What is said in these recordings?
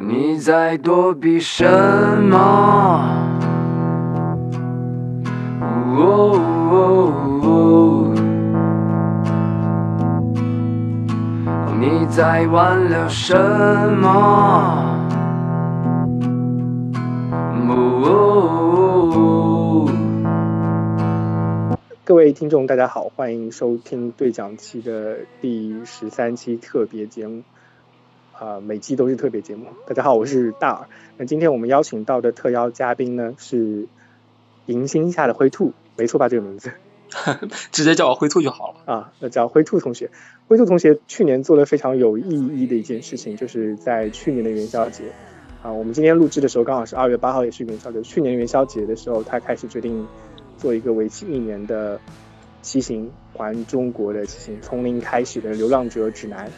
你在躲避什么？哦哦哦你在挽留什么？哦各位听众，大家好，欢迎收听对讲期的第十三期特别节目。啊、每期都是特别节目。大家好，我是大耳。那今天我们邀请到的特邀嘉宾呢是迎新下的灰兔，没错吧？这个名字 直接叫我灰兔就好了。啊，那叫灰兔同学。灰兔同学去年做了非常有意义的一件事情，就是在去年的元宵节啊，我们今天录制的时候刚好是二月八号，也是元宵节。去年元宵节的时候，他开始决定做一个为期一年的骑行环中国的骑行，从零开始的流浪者指南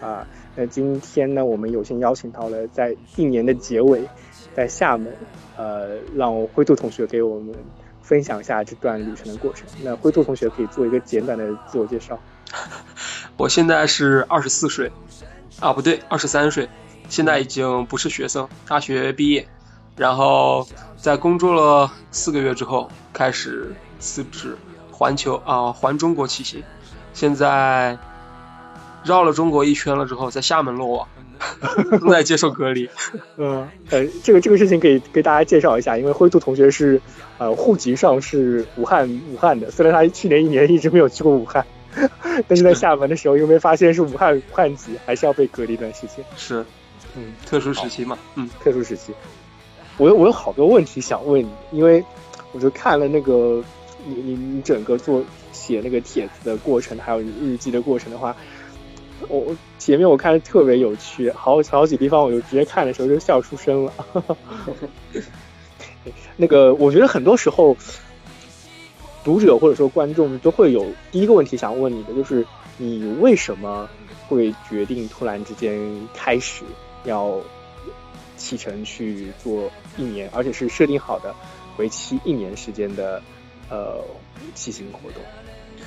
啊。那今天呢，我们有幸邀请到了在一年的结尾，在厦门，呃，让灰兔同学给我们分享一下这段旅程的过程。那灰兔同学可以做一个简短的自我介绍。我现在是二十四岁，啊不对，二十三岁，现在已经不是学生，大学毕业，然后在工作了四个月之后，开始辞职环球啊环中国骑行，现在绕了中国一圈了之后，在厦门落网，正在接受隔离。嗯，呃，这个这个事情可以给大家介绍一下，因为灰兔同学是呃户籍上是武汉武汉的，虽然他去年一年一直没有去过武汉，但是在厦门的时候，因为发现是武汉武汉籍，还是要被隔离一段时间。是，嗯，特殊时期嘛，嗯，特殊时期。我有我有好多问题想问你，因为我就看了那个你你你整个做写那个帖子的过程，还有你日记的过程的话，我前面我看的特别有趣，好好几地方我就直接看的时候就笑出声了。那个我觉得很多时候，读者或者说观众都会有第一个问题想问你的，就是你为什么会决定突然之间开始要启程去做一年，而且是设定好的为期一年时间的呃骑行活动？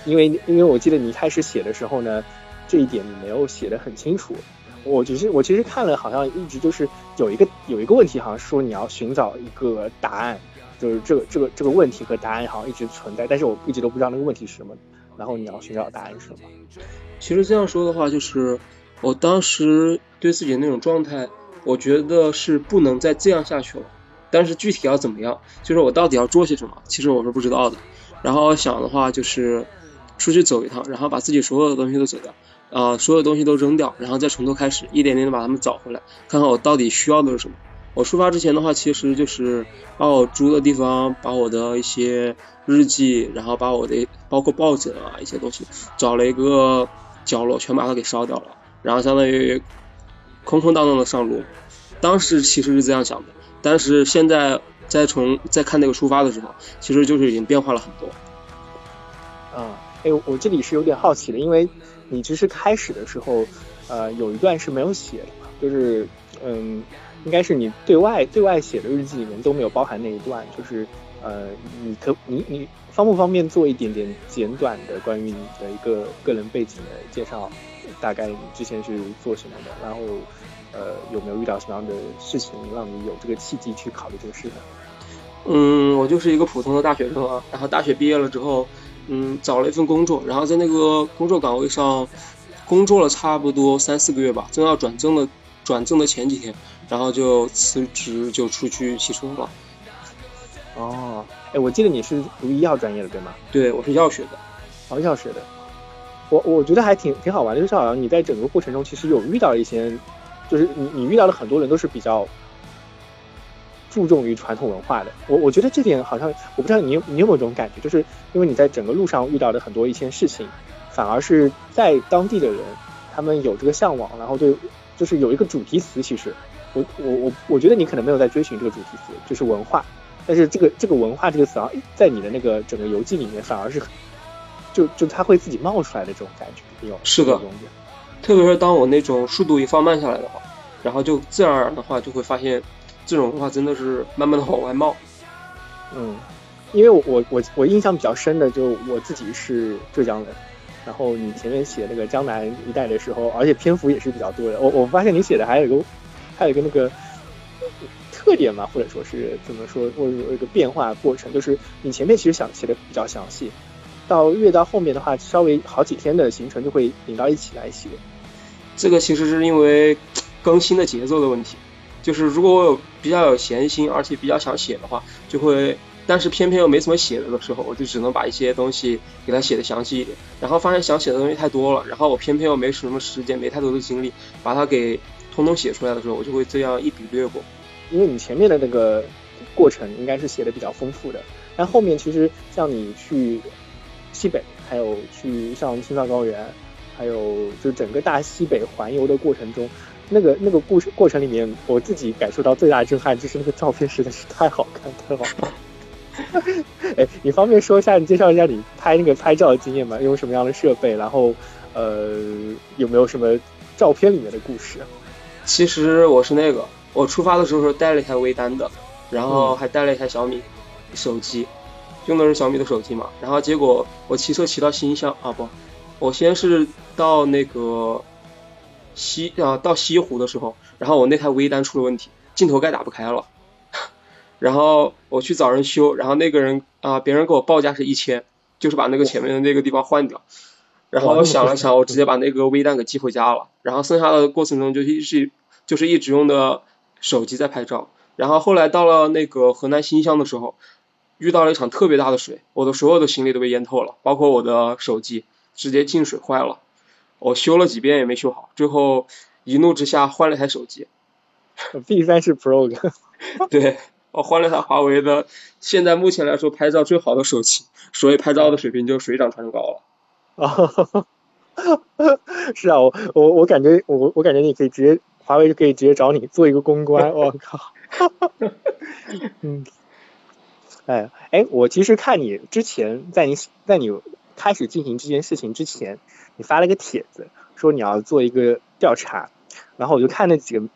因为因为我记得你一开始写的时候呢，这一点你没有写的很清楚。我只是我其实看了，好像一直就是有一个有一个问题，好像说你要寻找一个答案，就是这个这个这个问题和答案好像一直存在，但是我一直都不知道那个问题是什么，然后你要寻找答案是什么？其实这样说的话，就是我当时对自己的那种状态，我觉得是不能再这样下去了。但是具体要怎么样，就是我到底要做些什么，其实我是不知道的。然后想的话就是出去走一趟，然后把自己所有的东西都走掉，啊、所有东西都扔掉，然后再从头开始，一点点的把它们找回来，看看我到底需要的是什么。我出发之前的话，其实就是把我住的地方，把我的一些日记，然后把我的包括抱枕啊一些东西，找了一个角落，全把它给烧掉了，然后相当于空空荡荡的上路。当时其实是这样想的，但是现在再从再看那个出发的时候，其实就是已经变化了很多。啊，哎，我这里是有点好奇的，因为你其实开始的时候，呃，有一段是没有写的，就是嗯，应该是你对外对外写的日记里面都没有包含那一段，就是呃，你可你你方不方便做一点点简短的关于你的一个个人背景的介绍？大概你之前是做什么的，然后呃有没有遇到什么样的事情让你有这个契机去考虑这个事呢？嗯，我就是一个普通的大学生啊，然后大学毕业了之后，嗯，找了一份工作，然后在那个工作岗位上工作了差不多三四个月吧，正要转正的转正的前几天，然后就辞职就出去骑车了。哦，哎，我记得你是读医药专业的对吗？对，我是药学的。哦，药学的，我我觉得还挺挺好玩的，就是好像你在整个过程中其实有遇到一些，就是你你遇到的很多人都是比较注重于传统文化的。我我觉得这点好像我不知道你有你有没有这种感觉，就是因为你在整个路上遇到的很多一些事情，反而是在当地的人他们有这个向往，然后对就是有一个主题词，其实我我我我觉得你可能没有在追寻这个主题词，就是文化。但是这个这个文化这个词啊，在你的那个整个游记里面，反而是就就它会自己冒出来的这种感觉，你有是的特别是当我那种速度一放慢下来的话，然后就自然而然的话就会发现，这种文化真的是慢慢的往外冒。嗯，因为我我我我印象比较深的，就我自己是浙江人，然后你前面写那个江南一带的时候，而且篇幅也是比较多的。我我发现你写的还有一个还有一个那个特点嘛？或者说是怎么说，或者有一个变化过程？就是你前面其实想写的比较详细，到越到后面的话，稍微好几天的行程就会拧到一起来写。这个其实是因为更新的节奏的问题，就是如果我有比较有闲心，而且比较想写的话，就会。但是偏偏又没怎么写的时候，我就只能把一些东西给他写的详细一点。然后发现想写的东西太多了，然后我偏偏又没什么时间，没太多的精力把它给通通写出来的时候，我就会这样一笔略过。因为你前面的那个过程应该是写的比较丰富的，但后面其实像你去西北，还有去上青藏高原，还有就整个大西北环游的过程中，那个那个故事过程里面，我自己感受到最大的震撼就是那个照片实在是太好看，太好看。哎，你方便说一下，你介绍一下你拍那个拍照的经验吗？用什么样的设备？然后，呃，有没有什么照片里面的故事？其实我是那个，我出发的时候是带了一台微单的，然后还带了一台小米手机，用的是小米的手机嘛。然后结果我骑车骑到新乡啊不，我先是到那个西啊到西湖的时候，然后我那台微单出了问题，镜头盖打不开了。然后我去找人修，然后那个人啊，别人给我报价是一千，就是把那个前面的那个地方换掉。然后我想了 想，我直接把那个微单给寄回家了。然后剩下的过程中就一直就是一直用的手机在拍照。然后后来到了那个河南新乡的时候，遇到了一场特别大的水，我的所有的行李都被淹透了，包括我的手机直接进水坏了。我修了几遍也没修好，最后一怒之下换了台手机。B 三是 Pro 的。对。我换了台华为的，现在目前来说拍照最好的手机，所以拍照的水平就水涨船高了。啊，是啊，我我我感觉我我感觉你可以直接华为就可以直接找你做一个公关，我靠。嗯，哎哎，我其实看你之前在你在你开始进行这件事情之前，你发了个帖子说你要做一个调查，然后我就看那几个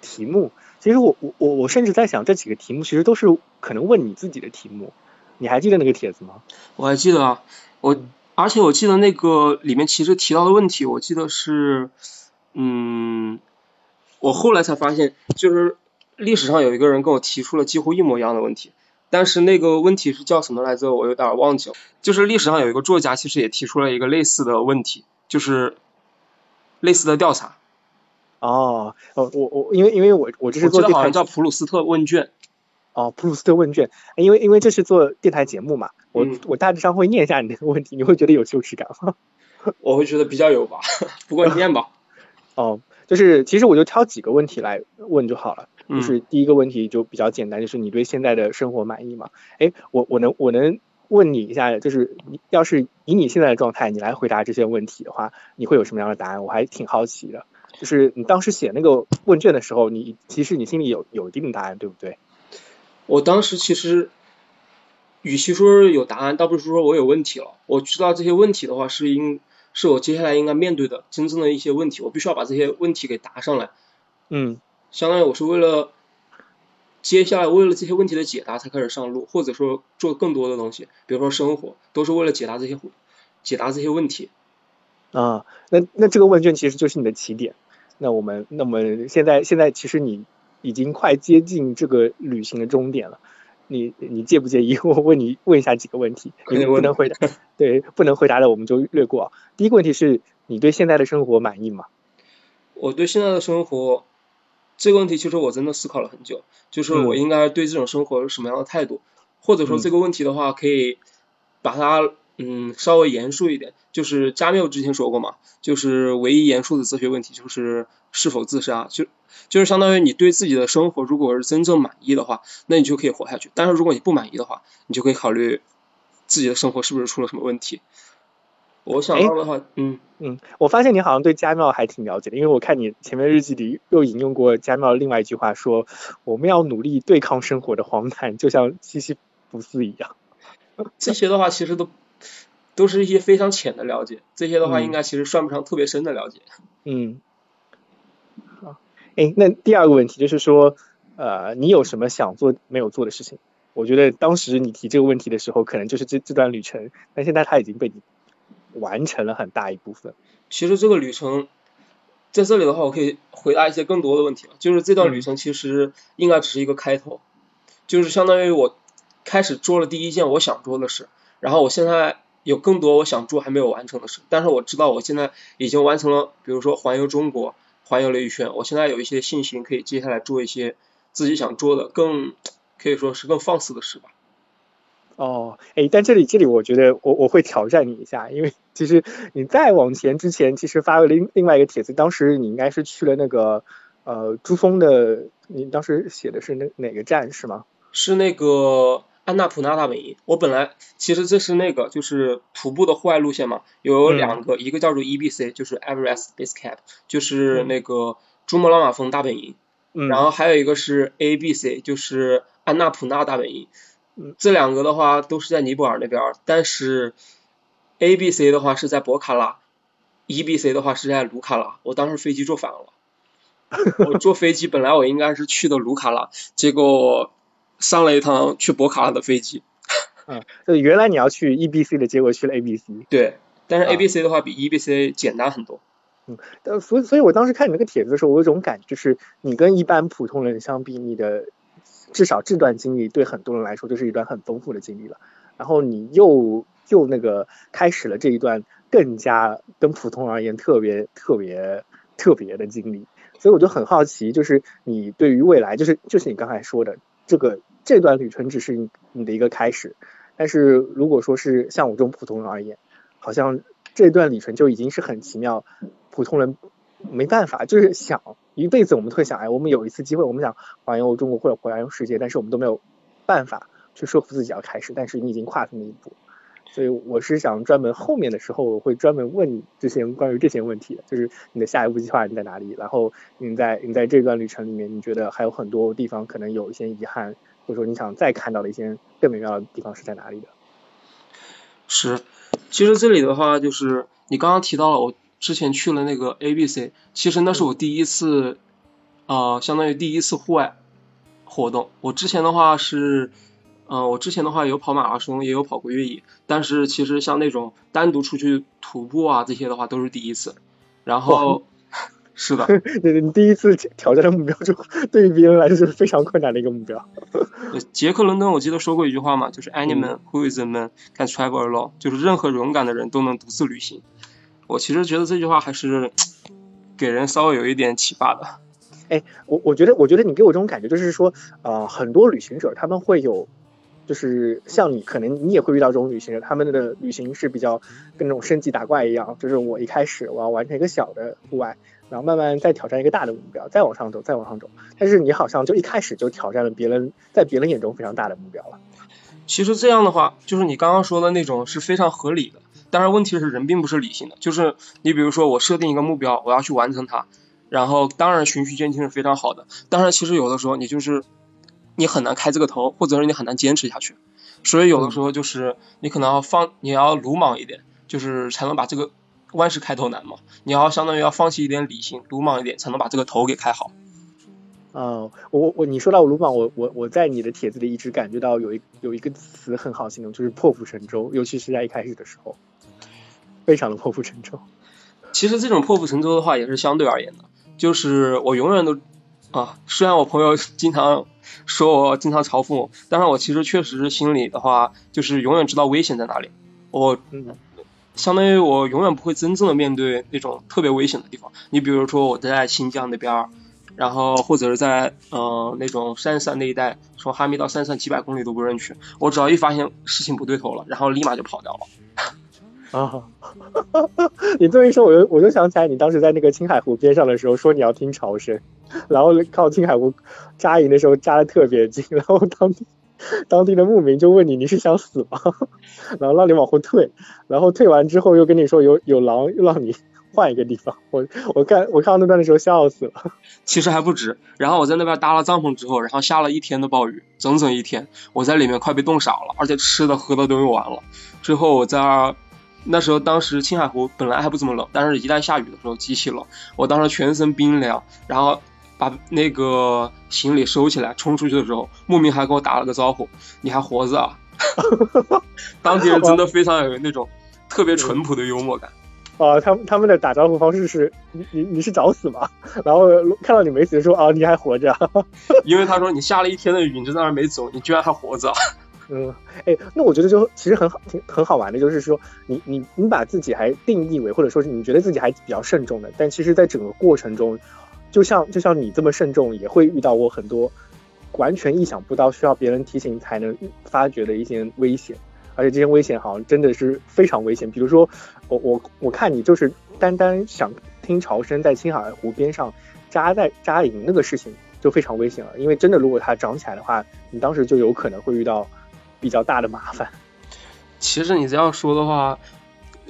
题目。其实我我我我甚至在想，这几个题目其实都是可能问你自己的题目，你还记得那个帖子吗？我还记得啊，我而且我记得那个里面其实提到的问题，我记得是，嗯，我后来才发现，就是历史上有一个人跟我提出了几乎一模一样的问题，但是那个问题是叫什么来着？我有点忘记了。就是历史上有一个作家，其实也提出了一个类似的问题，就是类似的调查。哦，哦，我我因为因为我我这是做好像叫普鲁斯特问卷，哦，普鲁斯特问卷，因为因为这是做电台节目嘛，我我大致上会念一下你那个问题，你会觉得有羞耻感吗？我会觉得比较有吧，不过念吧。哦，就是其实我就挑几个问题来问就好了，就是第一个问题就比较简单，就是你对现在的生活满意吗？哎，我我能我能问你一下，就是你要是以你现在的状态，你来回答这些问题的话，你会有什么样的答案？我还挺好奇的。就是你当时写那个问卷的时候，你其实你心里有有一定的答案，对不对？我当时其实，与其说有答案，倒不是说我有问题了。我知道这些问题的话，是应是我接下来应该面对的真正的一些问题，我必须要把这些问题给答上来。嗯，相当于我是为了接下来为了这些问题的解答才开始上路，或者说做更多的东西，比如说生活，都是为了解答这些解答这些问题。啊，那那这个问卷其实就是你的起点。那我们，那么现在现在其实你已经快接近这个旅行的终点了。你你介不介意 我问你问一下几个问题？你不能回答，对，不能回答的我们就略过。第一个问题是你对现在的生活满意吗？我对现在的生活这个问题，其实我真的思考了很久，就是我应该对这种生活是什么样的态度，或者说这个问题的话，可以把它。嗯，稍微严肃一点，就是加缪之前说过嘛，就是唯一严肃的哲学问题就是是否自杀，就就是相当于你对自己的生活如果是真正满意的话，那你就可以活下去。但是如果你不满意的话，你就可以考虑自己的生活是不是出了什么问题。我想到的话，嗯嗯，我发现你好像对加缪还挺了解的，因为我看你前面日记里又引用过加缪另外一句话，说我们要努力对抗生活的荒诞，就像西西弗斯一样。这些的话其实都。都是一些非常浅的了解，这些的话应该其实算不上特别深的了解。嗯，好，哎，那第二个问题就是说，呃，你有什么想做没有做的事情？我觉得当时你提这个问题的时候，可能就是这这段旅程，但现在它已经被你完成了很大一部分。其实这个旅程，在这里的话，我可以回答一些更多的问题了。就是这段旅程其实应该只是一个开头，就是相当于我开始做了第一件我想做的事，然后我现在有更多我想做还没有完成的事，但是我知道我现在已经完成了，比如说环游中国，环游了一圈，我现在有一些信心可以接下来做一些自己想做的更可以说是更放肆的事吧。哦，哎，但这里这里我觉得我我会挑战你一下，因为其实你再往前之前，其实发了另另外一个帖子，当时你应该是去了那个呃珠峰的，你当时写的是那哪个站是吗？是那个安纳普纳大本营。我本来其实这是那个就是徒步的户外路线嘛，有两个，一个叫做 EBC，就是 Everest Base Camp，就是那个珠穆朗玛峰大本营，然后还有一个是 ABC，就是安纳普纳大本营。这两个的话都是在尼泊尔那边，但是 A、B、C 的话是在博卡拉，E、B、C 的话是在卢卡拉。我当时飞机坐反了，我坐飞机本来我应该是去的卢卡拉，结果上了一趟去博卡拉的飞机。嗯，就原来你要去 E、B、C 的，结果去了 A、B、C。对，但是 A、B、C 的话比 E、B、C 简单很多。嗯，但所以所以我当时看你那个帖子的时候，我有种感觉，就是你跟一般普通人相比，你的。至少这段经历对很多人来说就是一段很丰富的经历了，然后你又又那个开始了这一段更加跟普通人而言特别特别特别的经历，所以我就很好奇，就是你对于未来，就是就是你刚才说的这个这段旅程只是你你的一个开始，但是如果说是像我这种普通人而言，好像这段旅程就已经是很奇妙，普通人。没办法，就是想一辈子，我们会想，哎，我们有一次机会，我们想环游中国或者环游世界，但是我们都没有办法去说服自己要开始。但是你已经跨出那一步，所以我是想专门后面的时候，我会专门问这些关于这些问题，就是你的下一步计划你在哪里？然后你在你在这段旅程里面，你觉得还有很多地方可能有一些遗憾，或者说你想再看到的一些更美妙的地方是在哪里的？是，其实这里的话，就是你刚刚提到了我。之前去了那个 A B C，其实那是我第一次，呃，相当于第一次户外活动。我之前的话是，呃，我之前的话有跑马拉松，也有跑过越野，但是其实像那种单独出去徒步啊这些的话都是第一次。然后，是的，你第一次挑战的目标就对于别人来说是非常困难的一个目标。杰克伦敦我记得说过一句话嘛，就是 “Any man who is a man can travel alone，就是任何勇敢的人都能独自旅行。我其实觉得这句话还是给人稍微有一点启发的。哎，我我觉得，我觉得你给我这种感觉，就是说，呃，很多旅行者他们会有，就是像你，可能你也会遇到这种旅行者，他们的旅行是比较跟那种升级打怪一样，就是我一开始我要完成一个小的户外，然后慢慢再挑战一个大的目标，再往上走，再往上走。但是你好像就一开始就挑战了别人在别人眼中非常大的目标了。其实这样的话，就是你刚刚说的那种是非常合理的。当然，问题是人并不是理性的，就是你比如说我设定一个目标，我要去完成它，然后当然循序渐进是非常好的。当然，其实有的时候你就是你很难开这个头，或者是你很难坚持下去。所以有的时候就是你可能要放，你要鲁莽一点，就是才能把这个万事开头难嘛。你要相当于要放弃一点理性，鲁莽一点，才能把这个头给开好。啊，我我你说到鲁莽，我我我在你的帖子里一直感觉到有一有一个词很好形容，就是破釜沉舟，尤其是在一开始的时候。非常的破釜沉舟。其实这种破釜沉舟的话也是相对而言的，就是我永远都啊，虽然我朋友经常说我经常嘲讽我，但是我其实确实心里的话就是永远知道危险在哪里。我相当于我永远不会真正的面对那种特别危险的地方。你比如说我在新疆那边，然后或者是在呃那种山上那一带，从哈密到山上几百公里都不认去，我只要一发现事情不对头了，然后立马就跑掉了。啊，你这么一说，我就我就想起来，你当时在那个青海湖边上的时候，说你要听潮声，然后靠青海湖扎营的时候扎的特别近，然后当地 当地的牧民就问你你是想死吗？然后让你往后退，然后退完之后又跟你说有有狼，又让你换一个地方。我我看我看到那段的时候笑死了。其实还不止，然后我在那边搭了帐篷之后，然后下了一天的暴雨，整整一天，我在里面快被冻傻了，而且吃的喝的都用完了。最后我在。那时候，当时青海湖本来还不怎么冷，但是一旦下雨的时候极其冷。我当时全身冰凉，然后把那个行李收起来冲出去的时候，牧民还给我打了个招呼：“你还活着啊？” 当地人真的非常有那种特别淳朴的幽默感。啊，他们他们的打招呼方式是你你你是找死吗？然后看到你没死，说啊你还活着。因为他说你下了一天的雨，你就在那儿没走，你居然还活着。嗯，哎，那我觉得就其实很好，挺很好玩的，就是说你你你把自己还定义为，或者说是你觉得自己还比较慎重的，但其实在整个过程中，就像就像你这么慎重，也会遇到过很多完全意想不到，需要别人提醒才能发觉的一些危险，而且这些危险好像真的是非常危险。比如说，我我我看你就是单单想听潮声在青海湖边上扎在扎营那个事情就非常危险了，因为真的如果它涨起来的话，你当时就有可能会遇到。比较大的麻烦。其实你这样说的话，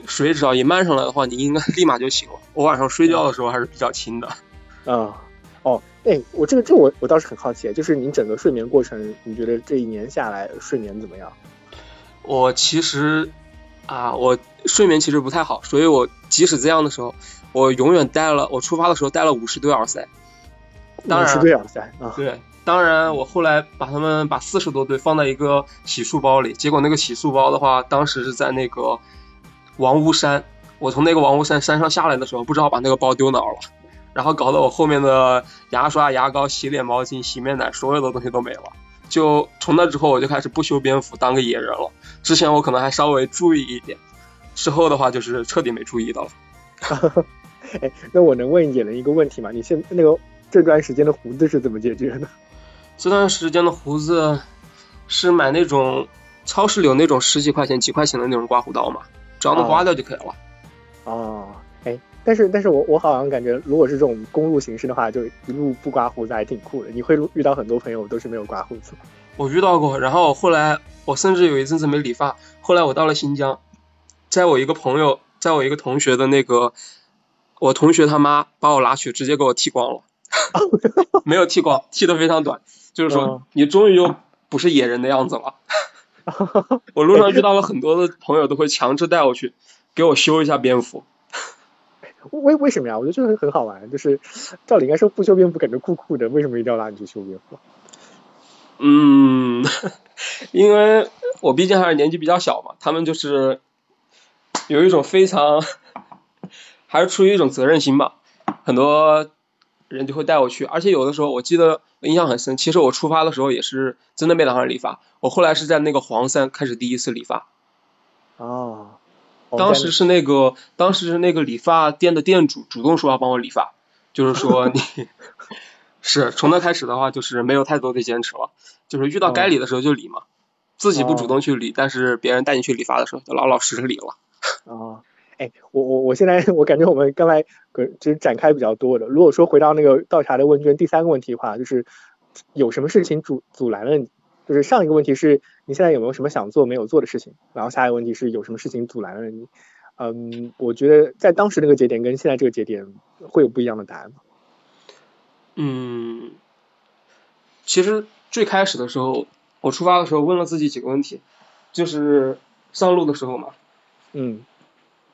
水只要一漫上来的话，你应该立马就醒了。我晚上睡觉的时候还是比较轻的。啊，哦，哎，我这个这我我倒是很好奇，就是您整个睡眠过程，你觉得这一年下来睡眠怎么样？我其实啊，我睡眠其实不太好，所以我即使这样的时候，我永远带了，我出发的时候带了五十对耳塞。五十对耳塞啊？对。当然，我后来把他们把四十多对放在一个洗漱包里，结果那个洗漱包的话，当时是在那个王屋山。我从那个王屋山山上下来的时候，不知道把那个包丢哪儿了，然后搞得我后面的牙刷、牙膏、洗脸毛巾、洗面奶，所有的东西都没了。就从那之后，我就开始不修边幅，当个野人了。之前我可能还稍微注意一点，之后的话就是彻底没注意到了。哈 哈哎，那我能问野人一个问题吗？你现那个这段时间的胡子是怎么解决的？这段时间的胡子是买那种超市里有那种十几块钱、几块钱的那种刮胡刀嘛，只要能刮掉就可以了。哦，哎，但是但是我我好像感觉，如果是这种公路形式的话，就一路不刮胡子还挺酷的。你会遇到很多朋友都是没有刮胡子。我遇到过，然后后来我甚至有一阵子没理发。后来我到了新疆，在我一个朋友，在我一个同学的那个，我同学他妈把我拉去，直接给我剃光了，没有剃光，剃的非常短。就是说，你终于又不是野人的样子了。我路上遇到了很多的朋友，都会强制带我去给我修一下蝙蝠。为为什么呀？我觉得这个很好玩。就是照理应该说不修蝙蝠感觉酷酷的，为什么一定要拉你去修蝙蝠？嗯，因为我毕竟还是年纪比较小嘛，他们就是有一种非常，还是出于一种责任心吧。很多人就会带我去，而且有的时候我记得。印象很深，其实我出发的时候也是真的没打算理发，我后来是在那个黄山开始第一次理发。哦。当时是那个，当时是那个理发店的店主主动说要帮我理发，就是说 你，是从那开始的话就是没有太多的坚持了，就是遇到该理的时候就理嘛，自己不主动去理，但是别人带你去理发的时候就老老实实理了。啊。哎，我我我现在我感觉我们刚才其实展开比较多的。如果说回到那个倒茶的问卷第三个问题的话，就是有什么事情阻阻拦了你？就是上一个问题是你现在有没有什么想做没有做的事情？然后下一个问题是有什么事情阻拦了你？嗯，我觉得在当时那个节点跟现在这个节点会有不一样的答案吗？嗯，其实最开始的时候，我出发的时候问了自己几个问题，就是上路的时候嘛，嗯。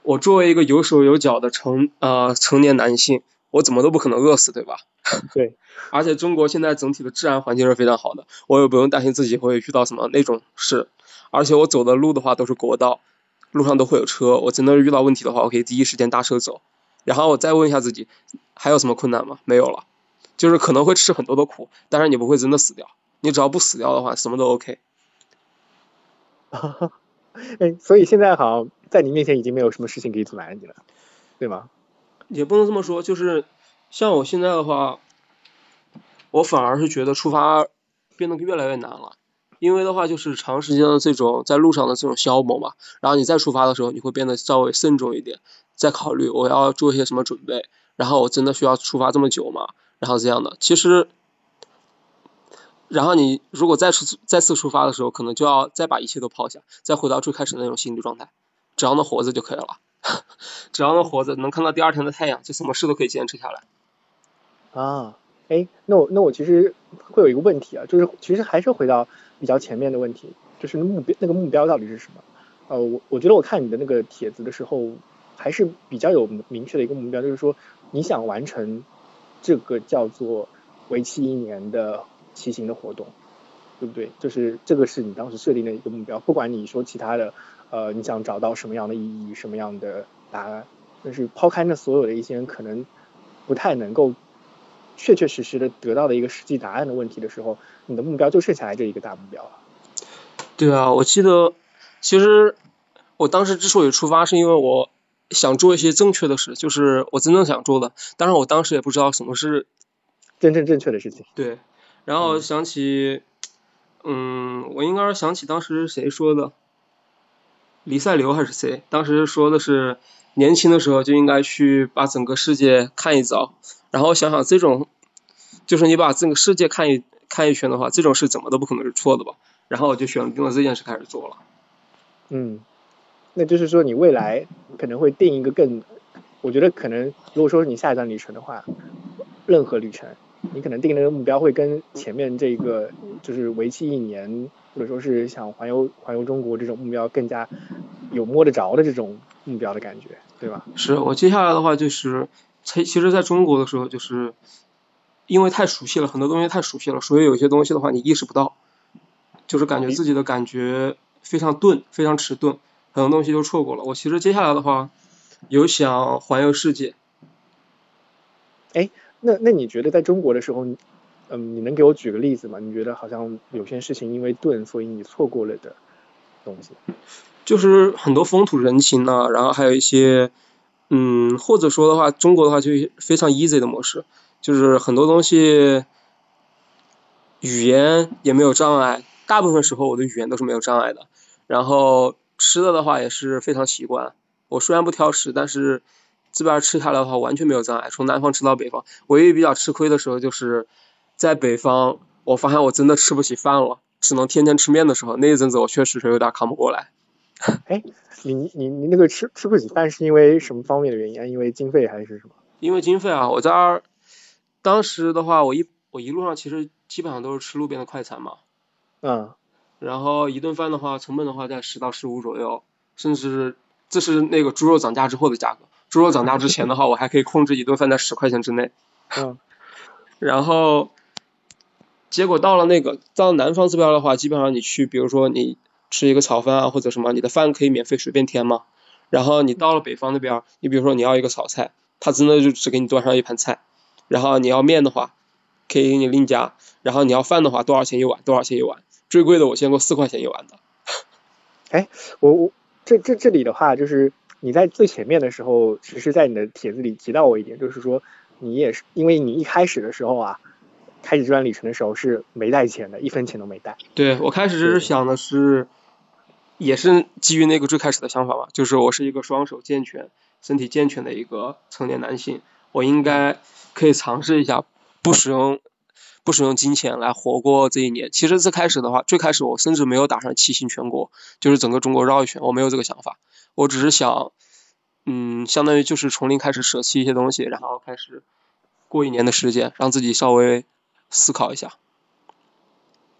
我作为一个有手有脚的成呃成年男性，我怎么都不可能饿死，对吧？对。而且中国现在整体的治安环境是非常好的，我也不用担心自己会遇到什么那种事。而且我走的路的话都是国道，路上都会有车，我真的遇到问题的话，我可以第一时间搭车走。然后我再问一下自己，还有什么困难吗？没有了，就是可能会吃很多的苦，但是你不会真的死掉。你只要不死掉的话，什么都 OK。哈哈，哎，所以现在好像。在你面前已经没有什么事情可以阻拦你了，对吗？也不能这么说，就是像我现在的话，我反而是觉得出发变得越来越难了，因为的话就是长时间的这种在路上的这种消磨嘛，然后你再出发的时候，你会变得稍微慎重一点，再考虑我要做一些什么准备，然后我真的需要出发这么久吗？然后这样的，其实，然后你如果再次再次出发的时候，可能就要再把一切都抛下，再回到最开始的那种心理状态。只要能活着就可以了，只要能活着，能看到第二天的太阳，就什么事都可以坚持下来。啊，哎，那我那我其实会有一个问题啊，就是其实还是回到比较前面的问题，就是目标那个目标到底是什么？呃，我我觉得我看你的那个帖子的时候，还是比较有明确的一个目标，就是说你想完成这个叫做为期一年的骑行的活动，对不对？就是这个是你当时设定的一个目标，不管你说其他的。呃，你想找到什么样的意义，什么样的答案？但是抛开那所有的一些可能不太能够确确实实的得到的一个实际答案的问题的时候，你的目标就剩下来这一个大目标了。对啊，我记得其实我当时之所以出发，是因为我想做一些正确的事，就是我真正想做的。当然，我当时也不知道什么是真正正确的事情。对，然后想起，嗯，我应该是想起当时谁说的，黎塞留还是谁？当时说的是年轻的时候就应该去把整个世界看一遭，然后想想这种，就是你把整个世界看一看一圈的话，这种事怎么都不可能是错的吧？然后我就选定了这件事开始做了。嗯，那就是说你未来可能会定一个更，我觉得可能如果说你下一段旅程的话，任何旅程，你可能定那个目标会跟前面这个就是为期一年，或者说是想环游环游中国这种目标更加有摸得着的这种目标的感觉，对吧？是我接下来的话就是，其其实在中国的时候就是，因为太熟悉了，很多东西太熟悉了，所以有些东西的话你意识不到，就是感觉自己的感觉非常钝，非常迟钝，很多东西都错过了。我其实接下来的话有想环游世界，那那你觉得在中国的时候，嗯，你能给我举个例子吗？你觉得好像有些事情因为钝，所以你错过了的东西？就是很多风土人情啊、然后还有一些，嗯，或者说的话，中国的话就非常 easy 的模式，就是很多东西语言也没有障碍，大部分时候我的语言都是没有障碍的。然后吃的的话也是非常习惯，我虽然不挑食，但是这边吃下来的话完全没有障碍，从南方吃到北方。唯一比较吃亏的时候就是在北方，我发现我真的吃不起饭了，只能天天吃面的时候，那一阵子我确实是有点扛不过来。哎你你你那个吃吃不起饭是因为什么方面的原因啊？因为经费还是什么？因为经费啊，我这儿当时的话，我一我一路上其实基本上都是吃路边的快餐嘛，嗯，然后一顿饭的话，成本的话在十到十五左右，甚至这是那个猪肉涨价之后的价格，猪肉涨价之前的话，我还可以控制一顿饭在十块钱之内，嗯，然后结果到了那个到南方这边的话，基本上你去，比如说你吃一个炒饭啊或者什么，你的饭可以免费随便添嘛。然后你到了北方那边，你比如说你要一个炒菜，他真的就只给你端上一盘菜。然后你要面的话，可以给你另加。然后你要饭的话，多少钱一碗？多少钱一碗？最贵的我见过四块钱一碗的。哎我我这这这里的话，就是你在最前面的时候，其实，在你的帖子里提到我一点，就是说你也是因为你一开始的时候啊，开始这段旅程的时候是没带钱的，一分钱都没带。对我开始对是想的是，也是基于那个最开始的想法吧，就是我是一个双手健全、身体健全的一个成年男性，我应该可以尝试一下不使用不使用金钱来活过这一年。其实最开始的话，最开始我甚至没有打算骑行全国，就是整个中国绕一圈，我没有这个想法，我只是想，嗯，相当于就是从零开始舍弃一些东西，然后开始过一年的时间，让自己稍微思考一下。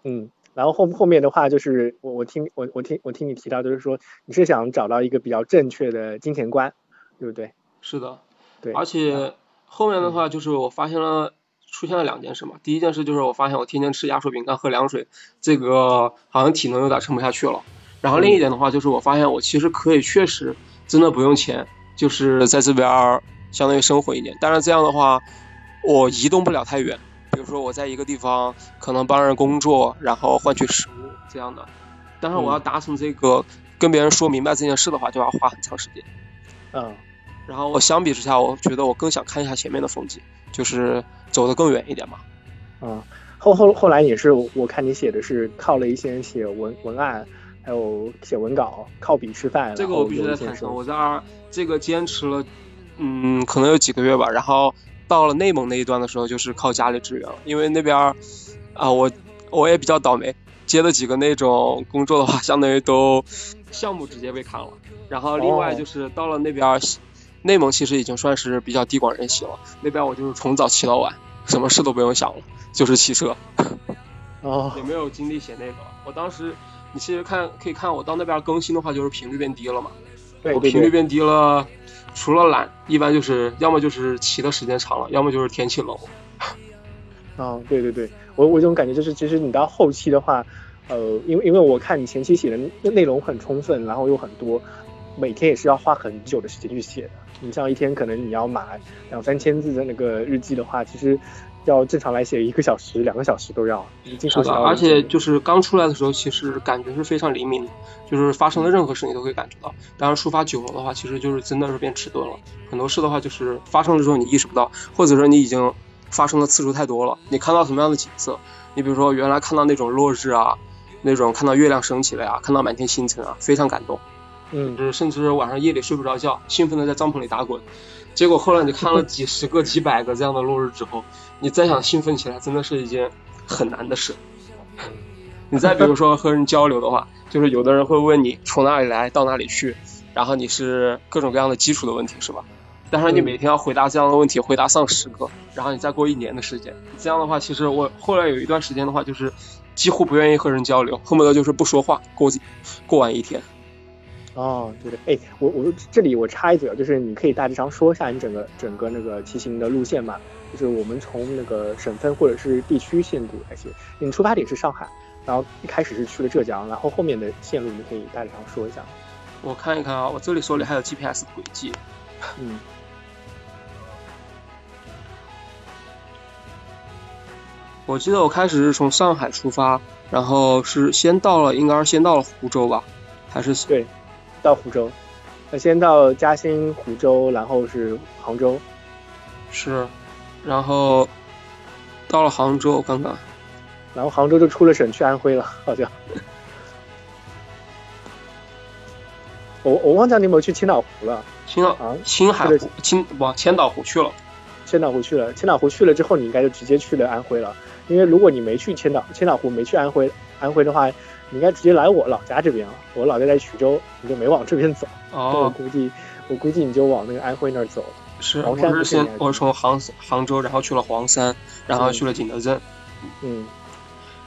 嗯，然后后后面的话就是我我听我我听我听你提到，就是说你是想找到一个比较正确的金钱观，对不对？是的，对，而且后面的话就是我发现了出现了两件事嘛，第一件事就是我发现我天天吃压缩饼干喝凉水，这个好像体能有点撑不下去了。然后另一点的话就是我发现我其实可以确实真的不用钱，就是在这边儿相当于生活一年。但是这样的话，我移动不了太远，比如说我在一个地方可能帮人工作，然后换取食物这样的。但是我要达成这个跟别人说明白这件事的话，就要花很长时间。嗯然后我相比之下，我觉得我更想看一下前面的风景，就是走得更远一点嘛。嗯，后后后来也是我看你写的是靠了一些写文文案，还有写文稿，靠笔吃饭。这个我必须得坦诚，我在这儿这个坚持了，嗯，可能有几个月吧。然后到了内蒙那一段的时候，就是靠家里支援了，因为那边儿啊，我我也比较倒霉，接了几个那种工作的话，相当于都项目直接被砍了。然后另外哦就是到了那边儿，内蒙其实已经算是比较地广人稀了，那边我就是从早骑到晚，什么事都不用想了，就是骑车。哦也没有精力写那个。我当时，你其实看可以看我到那边更新的话，就是频率变低了嘛。对对对，我频率变低了，除了懒，一般就是要么就是骑的时间长了，要么就是天气冷。嗯对对对，我我有种感觉就是，其实你到后期的话，呃，因为因为我看你前期写的内内容很充分，然后又很多，每天也是要花很久的时间去写的。你像一天可能你要码两三千字的那个日记的话，其实要正常来写一个小时、两个小时都要。经常是的，而且就是刚出来的时候，其实感觉是非常灵敏的，就是发生的任何事你都会感觉到。当然，抒发久了的话，其实就是真的是变迟钝了。很多事的话，就是发生了之后你意识不到，或者说你已经发生的次数太多了。你看到什么样的景色？你比如说原来看到那种落日啊，那种看到月亮升起了呀，看到满天星辰啊，非常感动。嗯，就是甚至晚上夜里睡不着觉，兴奋的在帐篷里打滚。结果后来你看了几 十个、几百个这样的落日之后，你再想兴奋起来，真的是一件很难的事。你再比如说和人交流的话，就是有的人会问你从哪里来到哪里去，然后你是各种各样的基础的问题，是吧？但是你每天要回答这样的问题，回答上十个，然后你再过一年的时间，这样的话，其实我后来有一段时间的话，就是几乎不愿意和人交流，恨不得就是不说话过过完一天。哦，对对，哎，我我这里我插一嘴啊，就是你可以大致上说一下你整个整个那个骑行的路线嘛，就是我们从那个省份或者是地区线路来写。你出发点是上海，然后一开始是去了浙江，然后后面的线路你可以大致上说一下。我看一看啊，我这里手里还有 GPS 轨迹。嗯。我记得我开始是从上海出发，然后是先到了，应该是先到了湖州吧，还是对。到湖州，那先到嘉兴、湖州，然后是杭州，是，然后到了杭州，刚刚，然后杭州就出了省去安徽了，好像。我我忘记你有没有去千岛湖了？青岛啊，青海湖，青往千岛湖去了，千岛湖去了，千岛湖去了之后，你应该就直接去了安徽了，因为如果你没去千岛千岛湖，没去安徽，安徽的话。你应该直接来我老家这边啊，我老家在徐州，你就没往这边走。哦，我估计，我估计你就往那个安徽那儿走。是，我是先，我是从杭杭州，然后去了黄山，然后去了景德镇，嗯，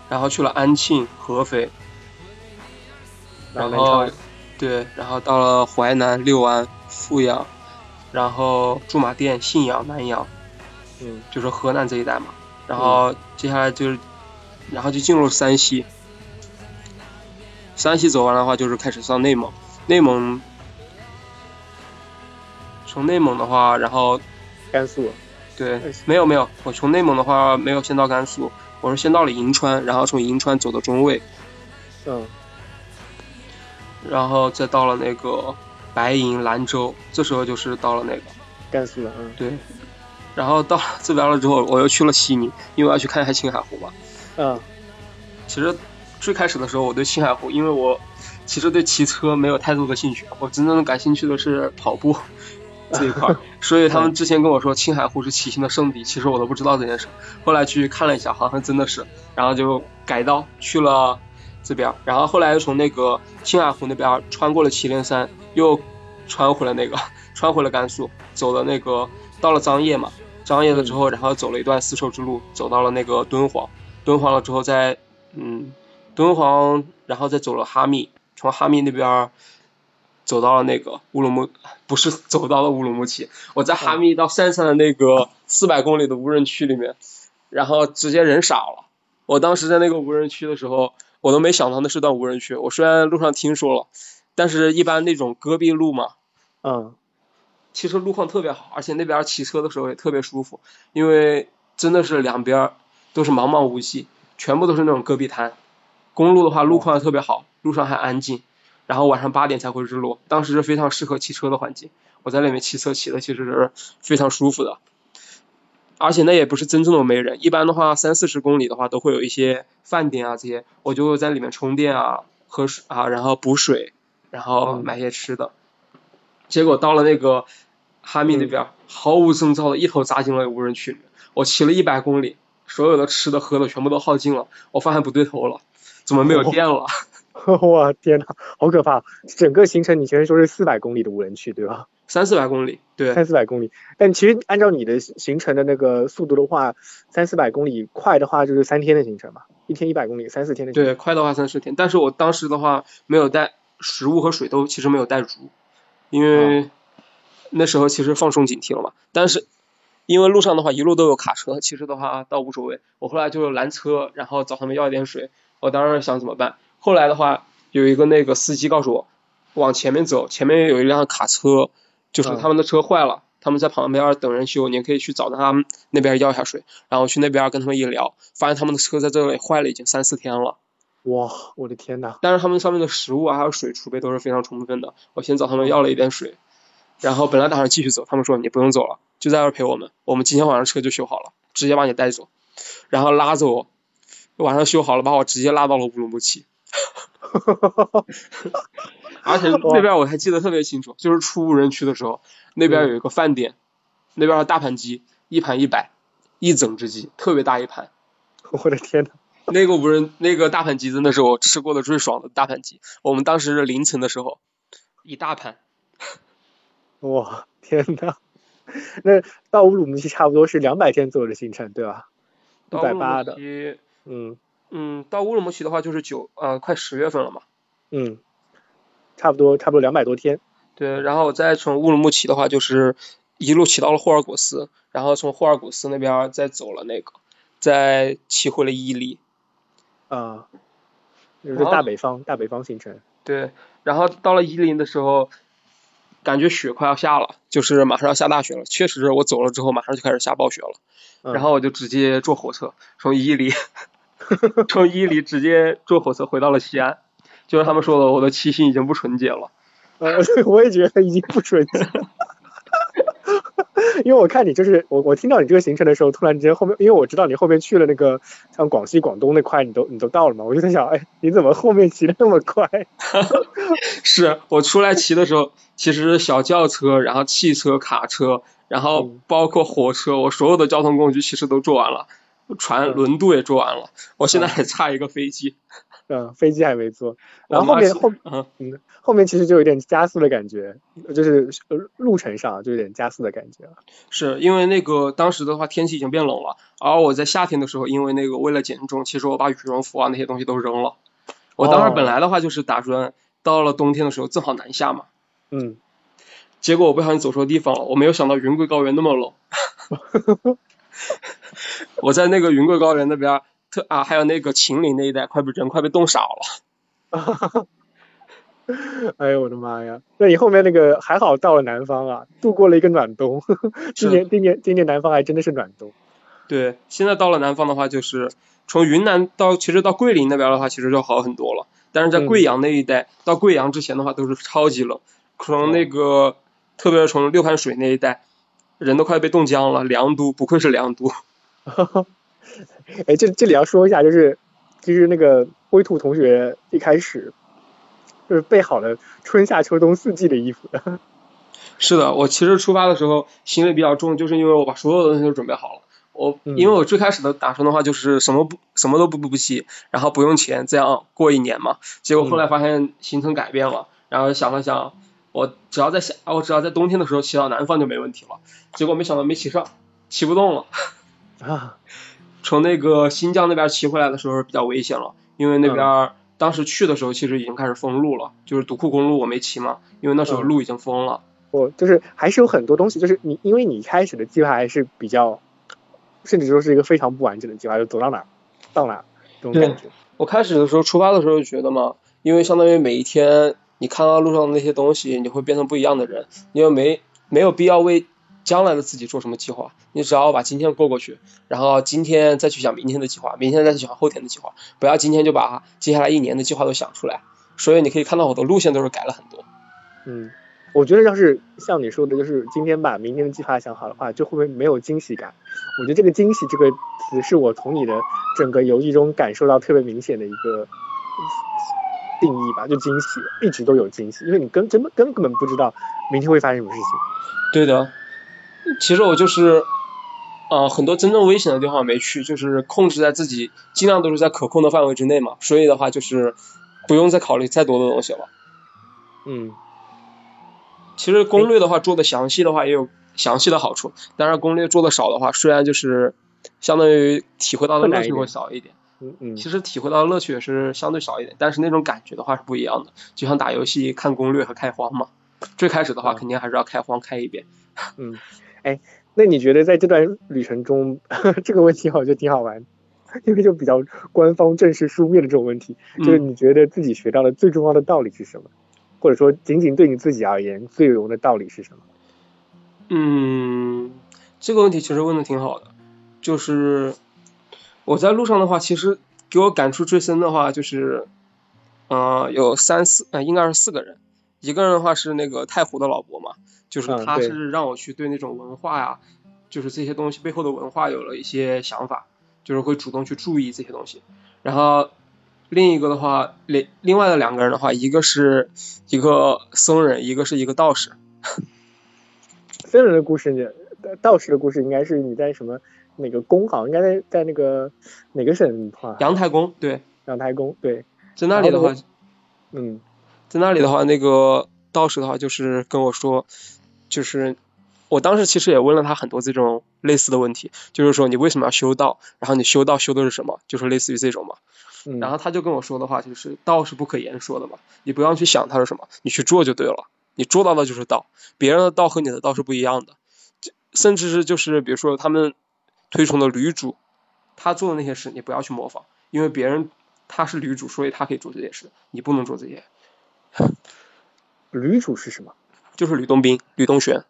然后去了安庆、合肥，然后，对，然后到了淮南六安、阜阳，然后驻马店、信阳、南阳，嗯，就是河南这一带嘛。然后接下来就是，然后就进入山西。山西走完的话，就是开始上内蒙。内蒙，从内蒙的话，然后甘肃。对，没有没有，我从内蒙的话没有先到甘肃，我是先到了银川，然后从银川走到中卫。嗯。然后再到了那个白银、兰州，这时候就是到了那个甘肃了。嗯。对。然后到这边了之后，我又去了西宁，因为我要去看一下青海湖嘛。嗯。其实。最开始的时候，我对青海湖，因为我其实对骑车没有太多的兴趣，我真正感兴趣的是跑步 这一块。所以他们之前跟我说青海湖是骑行的圣地，其实我都不知道这件事。后来去看了一下，好像真的是，然后就改道去了这边，然后后来又从那个青海湖那边穿过了祁连山，又穿回了那个，穿回了甘肃，走了那个到了张掖嘛，张掖了之后，然后走了一段丝绸之路，走到了那个敦煌，敦煌了之后再嗯。敦煌，然后再走了哈密，从哈密那边走到了那个乌鲁木，不是走到了乌鲁木齐，我在哈密到山上的那个四百公里的无人区里面，然后直接人傻了。我当时在那个无人区的时候，我都没想到那是段无人区。我虽然路上听说了，但是一般那种戈壁路嘛，嗯，其实路况特别好，而且那边骑车的时候也特别舒服，因为真的是两边都是茫茫无际，全部都是那种戈壁滩。公路的话，路况特别好，路上还安静，然后晚上八点才会日落，当时是非常适合骑车的环境。我在里面骑车骑的其实是非常舒服的，而且那也不是真正的没人，一般的话三四十公里的话都会有一些饭店啊这些，我就在里面充电啊、喝水啊，然后补水，然后买些吃的。结果到了那个哈密那边，毫无征兆的一头扎进了无人区，我骑了一百公里，所有的吃的喝的全部都耗尽了，我发现不对头了。怎么没有电了？哇天呐，好可怕！整个行程你前面说是四百公里的无人区对吧？三四百公里，对，三四百公里。但其实按照你的行程的那个速度的话，三四百公里快的话就是三天的行程嘛，一天一百公里，三四天的行程。对，快的话三四天。但是我当时的话没有带食物和水都其实没有带足，因为那时候其实放松警惕了嘛。但是因为路上的话一路都有卡车，其实的话倒无所谓。我后来就拦车，然后找他们要一点水。我当时想怎么办？后来的话，有一个那个司机告诉我，往前面走，前面有一辆卡车，就是嗯他们的车坏了，他们在旁边等人修，你可以去找他们那边要一下水，然后去那边跟他们一聊，发现他们的车在这里坏了已经三四天了，哇，我的天呐，但是他们上面的食物啊还有水储备都是非常充分的，我先找他们要了一点水，然后本来打算继续走，他们说你不用走了，就在这儿陪我们，我们今天晚上车就修好了，直接把你带走，然后拉着我，晚上修好了把我直接拉到了乌鲁木齐。而且那边我还记得特别清楚，就是出无人区的时候，那边有一个饭店，那边的大盘鸡一盘一百，一整只鸡，特别大一盘。我的天呐，那个无人那个大盘鸡真的是我吃过的最爽的大盘鸡。我们当时凌晨的时候，一大盘。哇，天呐，那到乌鲁木齐差不多是两百天左右的行程，对吧？一到乌鲁木百八的，齐，嗯嗯，到乌鲁木齐的话就是九呃快十月份了嘛。嗯，差不多差不多两百多天，对，然后再从乌鲁木齐的话就是一路骑到了霍尔果斯，然后从霍尔果斯那边再走了那个，再骑回了伊犁。啊，就是大北方大北方行程，对，然后到了伊犁的时候，感觉雪快要下了，就是马上要下大雪了。确实，我走了之后马上就开始下暴雪了。嗯然后我就直接坐火车从伊犁，从伊犁直接坐火车回到了西安。就是他们说的，我的七星已经不纯洁了。呃，我也觉得已经不纯洁了。因为我看你就是我，我听到你这个行程的时候，突然之间后面，因为我知道你后面去了那个像广西、广东那块，你都你都到了嘛，我就在想，哎，你怎么后面骑的那么快？是我出来骑的时候，其实小轿车，然后汽车、卡车，然后嗯包括火车，我所有的交通工具其实都坐完了，船嗯轮渡也坐完了，我现在还差一个飞机。嗯，飞机还没坐，然后后面后嗯，嗯后面其实就有点加速的感觉，就是呃路程上就有点加速的感觉了。是因为那个当时的话天气已经变冷了，而我在夏天的时候，因为那个为了减重，其实我把羽绒服啊那些东西都扔了。我当时哦本来的话就是打算到了冬天的时候正好南下嘛，嗯，结果我不小心走错地方了，我没有想到云贵高原那么冷。我在那个云贵高原那边特啊，还有那个秦岭那一带，快被人快被冻傻了。哎呦我的妈呀！那你后面那个还好到了南方啊，度过了一个暖冬。今年今年今年南方还真的是暖冬。对，现在到了南方的话，就是从云南到其实到桂林那边的话，其实就好很多了。但是在贵阳那一带，到贵阳之前的话都是超级冷，从那个特别是从六盘水那一带，人都快被冻僵了。凉都，不愧是凉都。哎，这这里要说一下，就是其实那个灰兔同学一开始就是备好了春夏秋冬四季的衣服的。是的，我其实出发的时候行李比较重，就是因为我把所有的东西都准备好了。我嗯因为我最开始的打算的话就是什么不什么都不不不骑，然后不用钱，这样过一年嘛。结果后来发现行程改变了，然后想了想，我只要在夏，我只要在冬天的时候骑到南方就没问题了。结果没想到没骑上，骑不动了。啊，从那个新疆那边骑回来的时候比较危险了，因为那边、当时去的时候其实已经开始封路了，就是独库公路我没骑嘛，因为那时候嗯路已经封了。我就是还是有很多东西，就是你因为你一开始的计划还是比较，甚至说是一个非常不完整的计划，就走到哪儿到哪儿这种感觉。我开始的时候出发的时候就觉得嘛，因为相当于每一天你看到路上的那些东西，你会变成不一样的人，因为没没有必要为将来的自己做什么计划，你只要把今天过过去，然后今天再去想明天的计划，明天再去想后天的计划，不要今天就把接下来一年的计划都想出来。所以你可以看到我的路线都是改了很多。嗯，我觉得要是像你说的，就是今天把明天的计划想好的话，就会不会没有惊喜感？我觉得这个惊喜这个词是我从你的整个游记中感受到特别明显的一个定义吧，就惊喜，一直都有惊喜，因为你根根本根本不知道明天会发生什么事情。对的，其实我就是，呃，很多真正危险的地方没去，就是控制在自己尽量都是在可控的范围之内嘛，所以的话就是不用再考虑再多的东西了。嗯其实攻略的话做的详细的话也有详细的好处，当然攻略做的少的话，虽然就是相当于体会到的乐趣困难一点会少一点，嗯嗯其实体会到的乐趣也是相对少一点，但是那种感觉的话是不一样的，就像打游戏看攻略和开荒嘛。最开始的话嗯肯定还是要开荒开一遍。嗯，哎，那你觉得在这段旅程中，这个问题我觉得挺好玩，因为就比较官方正式书面的这种问题，就是嗯你觉得自己学到的最重要的道理是什么？或者说仅仅对你自己而言最有用的道理是什么？嗯，这个问题其实问的挺好的，就是我在路上的话，其实给我感触最深的话就是，呃，有三四，呃，应该是四个人，一个人的话是那个太湖的老伯嘛，就是他是让我去对那种文化呀，就是这些东西背后的文化有了一些想法，就是会主动去注意这些东西，然后另一个的话，另另外的两个人的话，一个是一个僧人，一个是一个道士。僧人的故事，道士的故事应该是你在什么哪个宫？好像应该在在那个哪个省？阳台宫，对，阳台宫，对，在那里的话，嗯，在那里的话，那个道士的话就是跟我说，就是我当时其实也问了他很多这种类似的问题，就是说你为什么要修道？然后你修道修的是什么？就是类似于这种嘛。然后他就跟我说的话就是，道是不可言说的嘛，你不要去想它是什么，你去做就对了。你做到的就是道，别人的道和你的道是不一样的，甚至是就是比如说他们推崇的女主，他做的那些事你不要去模仿，因为别人他是女主，所以他可以做这些事，你不能做这些。女主是什么？就是吕洞宾、吕洞玄。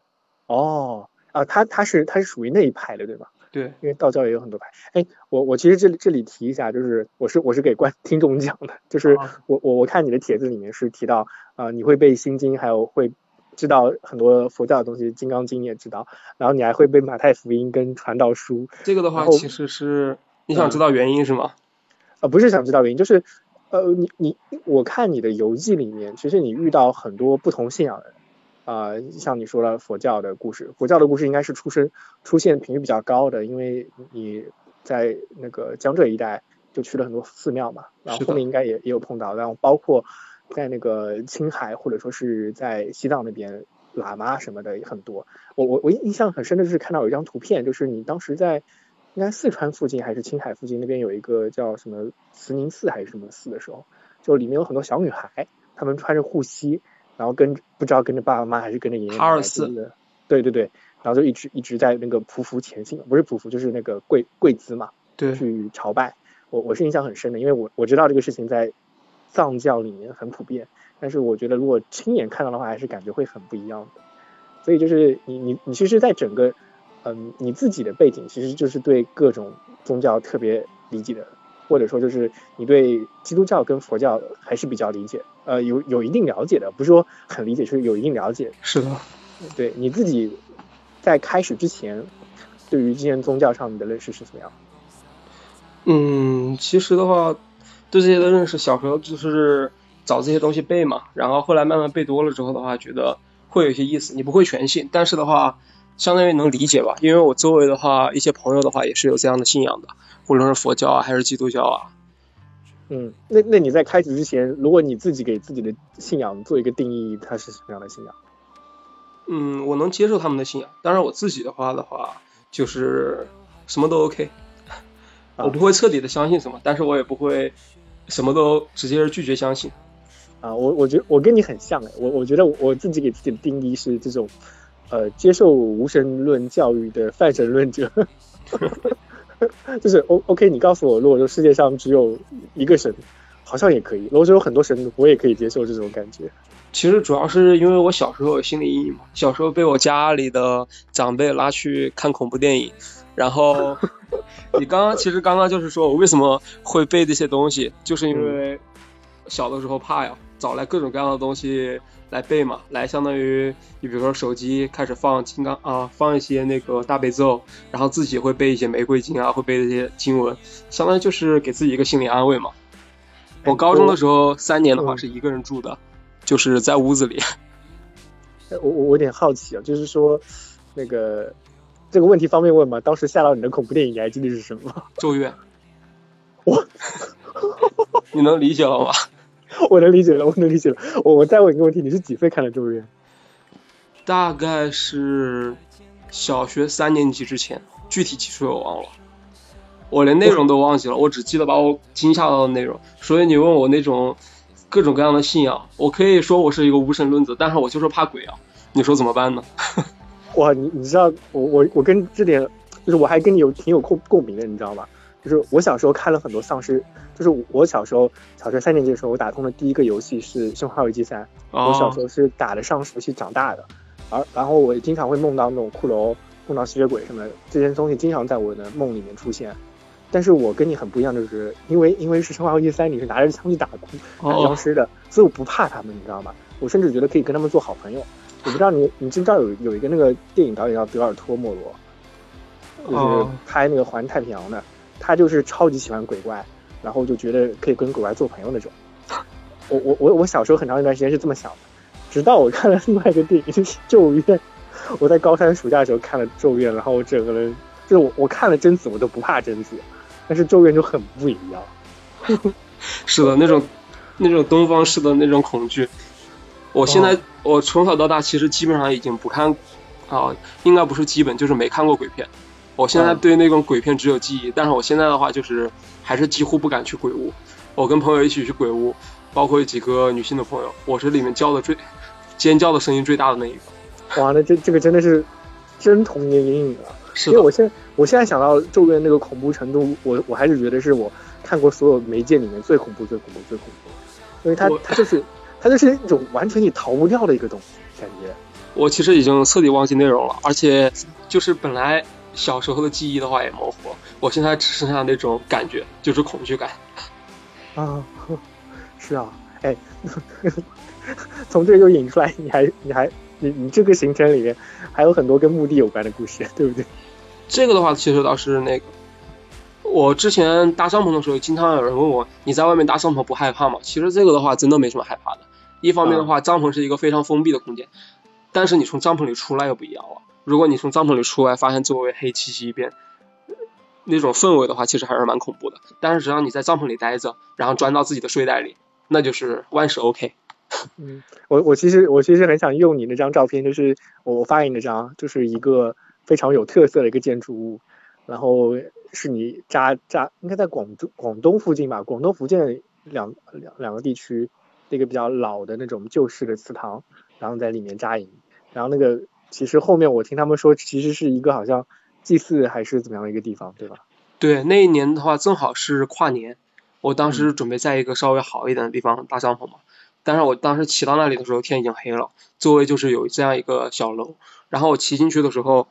哦，啊，他他是他是属于那一派的，对吧？对，因为道教也有很多派。哎，我我其实这里这里提一下，就是我是我是给观听众讲的，就是我我我看你的帖子里面是提到啊，你会背心经，还有会知道很多佛教的东西，金刚经你也知道，然后你还会背马太福音跟传道书。这个的话，其实是你想知道原因是吗？呃，不是想知道原因，就是呃，你你我看你的游记里面，其实你遇到很多不同信仰的人。啊，像你说了佛教的故事，佛教的故事应该是出生出现频率比较高的，因为你在那个江浙一带就去了很多寺庙嘛，然后后面应该也也有碰到，然后包括在那个青海或者说是在西藏那边喇嘛什么的也很多。我我我印象很深的就是看到有一张图片，就是你当时在应该四川附近还是青海附近那边有一个叫什么慈宁寺还是什么寺的时候，就里面有很多小女孩，她们穿着护膝。然后跟不知道跟着爸爸妈妈还是跟着爷爷奶奶的，对对对，然后就一直一直在那个匍匐前行，不是匍匐就是那个跪跪姿嘛，对，去朝拜。我我是印象很深的，因为我我知道这个事情在藏教里面很普遍，但是我觉得如果亲眼看到的话，还是感觉会很不一样的。所以就是你你你其实，在整个嗯你自己的背景，其实就是对各种宗教特别理解的。或者说，就是你对基督教跟佛教还是比较理解，呃，有有一定了解的，不是说很理解，就是有一定了解。是的，对你自己在开始之前，对于这些宗教上你的认识是怎么样？嗯，其实的话，对这些的认识，小时候就是找这些东西背嘛，然后后来慢慢背多了之后的话，觉得会有一些意思。你不会全信，但是的话，相当于能理解吧？因为我周围的话，一些朋友的话也是有这样的信仰的。无论是佛教啊，还是基督教啊，嗯，那那你在开始之前，如果你自己给自己的信仰做一个定义，它是什么样的信仰？嗯，我能接受他们的信仰，当然我自己的话的话，就是什么都 OK，我不会彻底的相信什么，但是我也不会什么都直接拒绝相信。啊，我我觉得我跟你很像哎，我我觉得我自己给自己的定义是这种，呃，接受无神论教育的泛神论者。就是 O O K，你告诉我，如果说世界上只有一个神，好像也可以；如果说有很多神，我也可以接受这种感觉。其实主要是因为我小时候有心理阴影嘛，小时候被我家里的长辈拉去看恐怖电影，然后 你刚刚其实刚刚就是说我为什么会背这些东西，就是因为小的时候怕呀，找来各种各样的东西。来背嘛，来相当于你比如说手机开始放金刚啊，放一些那个大悲咒，然后自己会背一些玫瑰经啊，会背这些经文，相当于就是给自己一个心理安慰嘛。我高中的时候三年的话是一个人住的，就是在屋子里。我我我有点好奇啊，就是说那个这个问题方便问吗？当时吓到你的恐怖电影你还记得是什么？咒怨。我，你能理解了吗？我能理解了，我能理解了。我我再问一个问题，你是几岁看的《咒怨》？大概是小学三年级之前，具体几岁我忘了，我连内容都忘记了，我只记得把我惊吓到的内容。所以你问我那种各种各样的信仰，我可以说我是一个无神论者，但是我就是怕鬼啊。你说怎么办呢？哇，你你知道我我我跟这点就是我还跟你有挺有共共鸣的，你知道吗？就是我小时候看了很多丧尸，就是我小时候小学三年级的时候，我打通的第一个游戏是《生化危机三》，我小时候是打的丧尸游戏长大的，而然后我也经常会梦到那种骷髅、梦到吸血鬼什么的，这些东西经常在我的梦里面出现。但是我跟你很不一样，就是因为因为是《生化危机三》，你是拿着枪去打打僵尸的，所以我不怕他们，你知道吗？我甚至觉得可以跟他们做好朋友。我不知道你你知不知道有有一个那个电影导演叫德尔托莫罗，就是拍那个环太平洋的，他就是超级喜欢鬼怪，然后就觉得可以跟鬼怪做朋友那种。我我我我小时候很长一段时间是这么想的，直到我看了另外一个电影就是《咒怨》，我在高三暑假的时候看了《咒怨》，然后我整个人就是我我看了贞子我都不怕贞子，但是《咒怨》就很不一样。是的，那种那种东方式的那种恐惧。我现在我从小到大其实基本上已经不看，啊，应该不是基本就是没看过鬼片。我现在对那种鬼片只有记忆，但是我现在的话就是还是几乎不敢去鬼屋。我跟朋友一起去鬼屋，包括几个女性的朋友，我是里面叫的最尖叫的声音最大的那一个。哇，那这这个真的是真童年阴影啊！是因为我现我现在想到咒怨那个恐怖程度，我我还是觉得是我看过所有媒介里面最恐怖、最恐怖、最恐怖，因为它它就是。它就是一种完全你逃不掉的一个东西，感觉。我其实已经彻底忘记内容了，而且就是本来小时候的记忆的话也模糊了，我现在只剩下那种感觉，就是恐惧感。啊，是啊，哎，从这就引出来，你还你还你你这个行程里面还有很多跟墓地有关的故事，对不对？这个的话，其实倒是那个。我之前搭帐篷的时候，经常有人问我：“你在外面搭帐篷不害怕吗？”其实这个的话，真的没什么害怕的。一方面的话，帐篷是一个非常封闭的空间，但是你从帐篷里出来又不一样了。如果你从帐篷里出来，发现周围黑漆漆一片，那种氛围的话，其实还是蛮恐怖的。但是只要你在帐篷里待着，然后钻到自己的睡袋里，那就是万事 OK。嗯，我我其实我其实很想用你那张照片，就是我发给你那张，就是一个非常有特色的一个建筑物，然后。是你扎扎应该在广州广东附近吧？广东福建两两两个地区，一个比较老的那种旧式的祠堂，然后在里面扎营。然后那个其实后面我听他们说，其实是一个好像祭祀还是怎么样的一个地方，对吧？对，那一年的话正好是跨年，我当时准备在一个稍微好一点的地方搭帐篷嘛。但是我当时骑到那里的时候天已经黑了，周围就是有这样一个小楼。然后我骑进去的时候，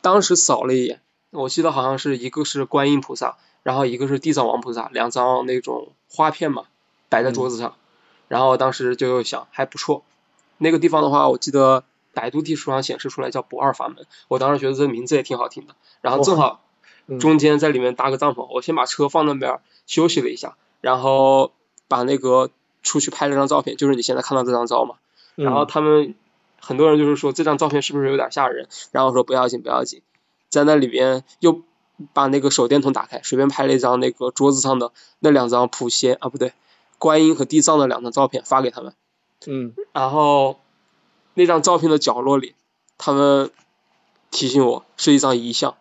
当时扫了一眼。我记得好像是一个是观音菩萨，然后一个是地藏王菩萨，两张那种花片嘛，摆在桌子上。然后当时就想还不错，那个地方的话，我记得百度地图上显示出来叫不二法门，我当时觉得这名字也挺好听的。然后正好中间在里面搭个帐篷，我先把车放那边休息了一下，然后把那个出去拍了张照片，就是你现在看到这张照嘛。然后他们很多人就是说这张照片是不是有点吓人？然后说不要紧不要紧。在那里边又把那个手电筒打开，随便拍了一张那个桌子上的那两张普贤啊不对，观音和地藏的两张照片发给他们。嗯。然后那张照片的角落里，他们提醒我是一张遗像。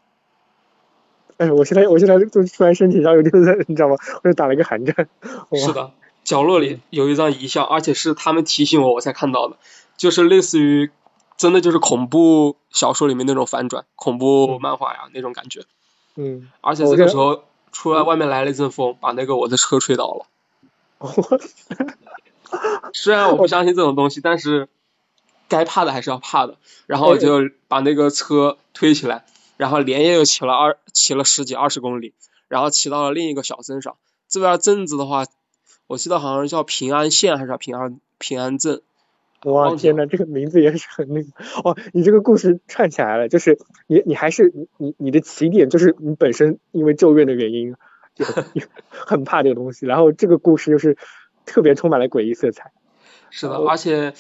哎，我现在我现在就突然身体上有点热，你知道吗？我就打了一个寒战。是的，角落里有一张遗像，而且是他们提醒我我才看到的，就是类似于。真的就是恐怖小说里面那种反转，恐怖漫画呀那种感觉。嗯。而且这个时候，出来外面来了一阵风，把那个我的车吹倒了。虽然我不相信这种东西，但是该怕的还是要怕的。然后我就把那个车推起来，然后连夜又骑了二骑了十几二十公里，然后骑到了另一个小镇上。这边镇子的话，我记得好像叫平安县还是平安平安镇。哇天呐，这个名字也是很那个哦！你这个故事串起来了，就是你你还是你你你的起点就是你本身因为咒怨的原因就很怕这个东西，然后这个故事就是特别充满了诡异色彩。是的，而且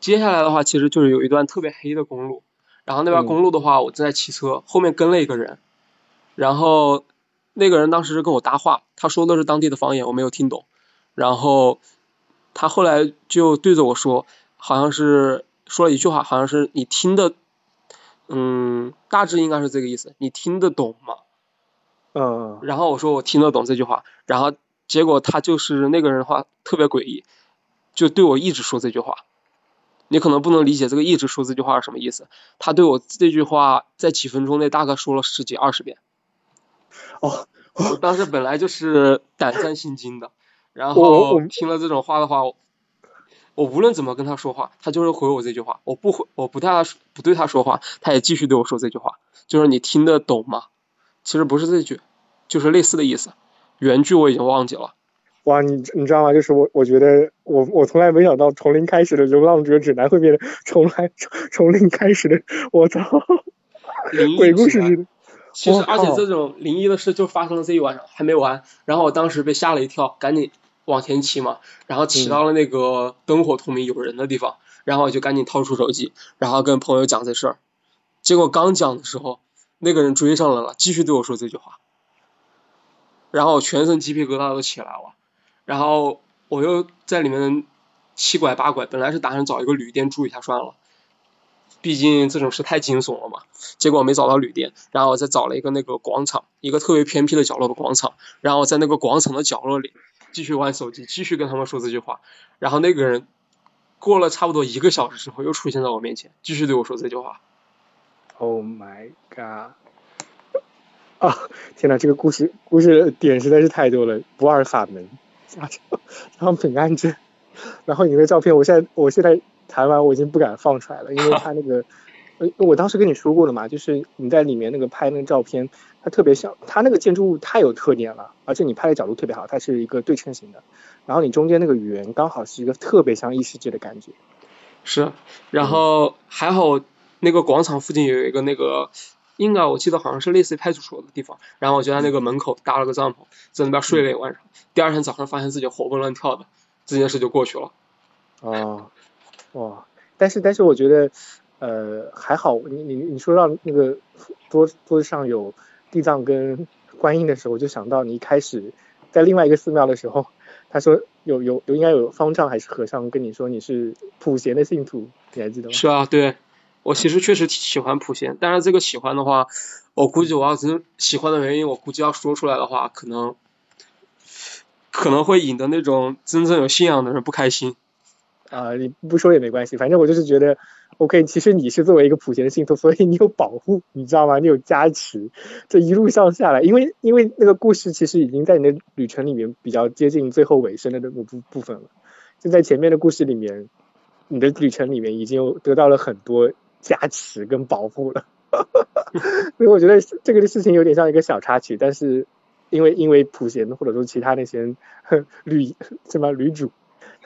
接下来的话其实就是有一段特别黑的公路，然后那边公路的话我正在骑车，后面跟了一个人，然后那个人当时是跟我搭话，他说的是当地的方言，我没有听懂，然后他后来就对着我说。好像是说了一句话，好像是你听的，嗯，大致应该是这个意思，你听得懂吗？嗯。然后我说我听得懂这句话，然后结果他就是那个人的话特别诡异，就对我一直说这句话。你可能不能理解这个一直说这句话是什么意思，他对我这句话在几分钟内大概说了十几二十遍。哦，我当时本来就是胆战心惊的，然后听了这种话的话，我我无论怎么跟他说话，他就是回我这句话，我不回我不对他不对他说话，他也继续对我说这句话，就是你听得懂吗？其实不是这句，就是类似的意思，原句我已经忘记了。哇，你你知道吗？就是我，我觉得我我从来没想到从零开始的《流浪者指南》会变成从来从从零开始的，我操，鬼故事似的。其实，而且这种灵异的事就发生了这一晚上，还没完。然后我当时被吓了一跳，赶紧往前骑嘛，然后骑嗯到了那个灯火通明、有人的地方，然后我就赶紧掏出手机，然后跟朋友讲这事儿。结果刚讲的时候，那个人追上来了，继续对我说这句话，然后全身鸡皮疙瘩都起来了，然后我又在里面七拐八拐，本来是打算找一个旅店住一下算了。毕竟这种事太惊悚了嘛，结果没找到旅店，然后我再找了一个那个广场，一个特别偏僻的角落的广场，然后在那个广场的角落里继续玩手机，继续跟他们说这句话，然后那个人过了差不多一个小时之后又出现在我面前，继续对我说这句话。Oh my god！啊，天哪，这个故事故事点实在是太多了。不二法门，加上加上本案证，然后你的照片，我现在我现在谈完我已经不敢放出来了，因为他那个，呃，我当时跟你说过了嘛，就是你在里面那个拍那个照片，它特别像，它那个建筑物太有特点了，而且你拍的角度特别好，它是一个对称型的，然后你中间那个圆刚好是一个特别像异世界的感觉。是，然后还好那个广场附近有一个那个，应该我记得好像是类似于派出所的地方，然后我就在那个门口搭了个帐篷，在那边睡了一晚上。第二天早上发现自己活蹦乱跳的，这件事就过去了。哦，哇！但是但是我觉得，呃，还好，你你你说到那个桌桌子上有地藏跟观音的时候，我就想到你一开始在另外一个寺庙的时候，他说有有有应该有方丈还是和尚跟你说你是普贤的信徒，你还记得吗？是啊，对我其实确实喜欢普贤，但是这个喜欢的话，我估计我要真喜欢的原因，我估计要说出来的话，可能可能会引得那种真正有信仰的人不开心。啊、你不说也没关系，反正我就是觉得，OK，其实你是作为一个普贤的信徒，所以你有保护，你知道吗？你有加持，这一路上下来，因为因为那个故事其实已经在你的旅程里面比较接近最后尾声的那个部部分了，就在前面的故事里面，你的旅程里面已经有得到了很多加持跟保护了，所以我觉得这个事情有点像一个小插曲，但是因为因为普贤或者说其他那些呵旅什么旅主。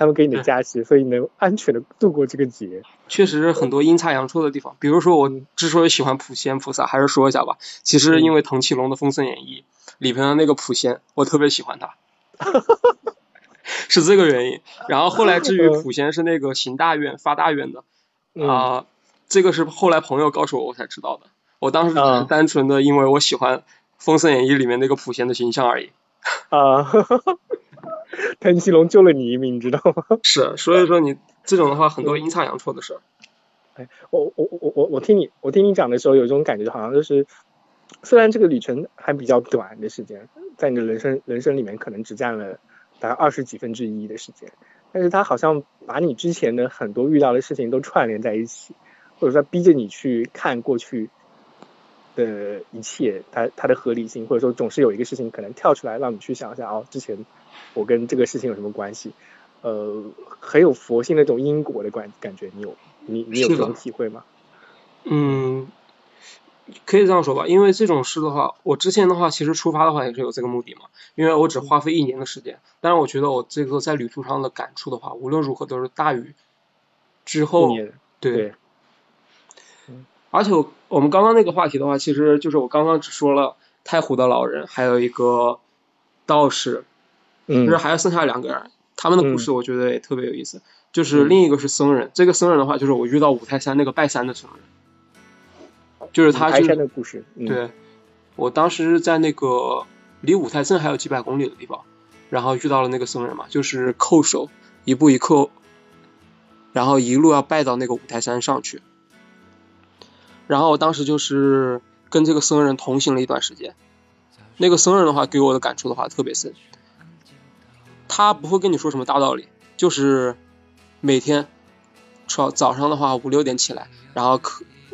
他们给你的加持，所以能安全的度过这个劫。确实很多阴差阳错的地方，比如说我之所以喜欢普贤菩萨，还是说一下吧。其实因为滕启龙的《封神演义》里边的那个普贤，我特别喜欢他，是这个原因。然后后来至于普贤是那个行大愿发大愿的啊、嗯这个是后来朋友告诉我我才知道的。我当时只是啊单纯的因为我喜欢《封神演义》里面那个普贤的形象而已。啊，哈哈滕启龙救了你一命，你知道吗？是，所以说你这种的话，很多阴差阳错的事儿。我我我我我听你我听你讲的时候，有一种感觉，好像就是虽然这个旅程还比较短的时间，在你的人生人生里面可能只占了大概二十几分之一的时间，但是它好像把你之前的很多遇到的事情都串联在一起，或者说逼着你去看过去的一切，它它的合理性，或者说总是有一个事情可能跳出来让你去想一下，哦，之前我跟这个事情有什么关系？呃，很有佛性那种因果的感感觉，你有你你有这种体会吗？嗯，可以这样说吧，因为这种事的话，我之前的话其实出发的话也是有这个目的嘛，因为我只花费一年的时间，但是我觉得我这个在旅途上的感触的话，无论如何都是大于之后对对而且我我们刚刚那个话题的话，其实就是我刚刚只说了太湖的老人，还有一个道士，嗯，就是还剩下两个人，他们的故事我觉得也特别有意思。就是另一个是僧人，这个僧人的话，就是我遇到五台山那个拜山的僧人，就是他就是山的故事，嗯、对，我当时在那个离五台镇还有几百公里的地方，然后遇到了那个僧人嘛，就是叩首，一步一叩，然后一路要拜到那个五台山上去。然后我当时就是跟这个僧人同行了一段时间，那个僧人的话给我的感触的话特别深，他不会跟你说什么大道理，就是每天早早上的话五六点起来，然后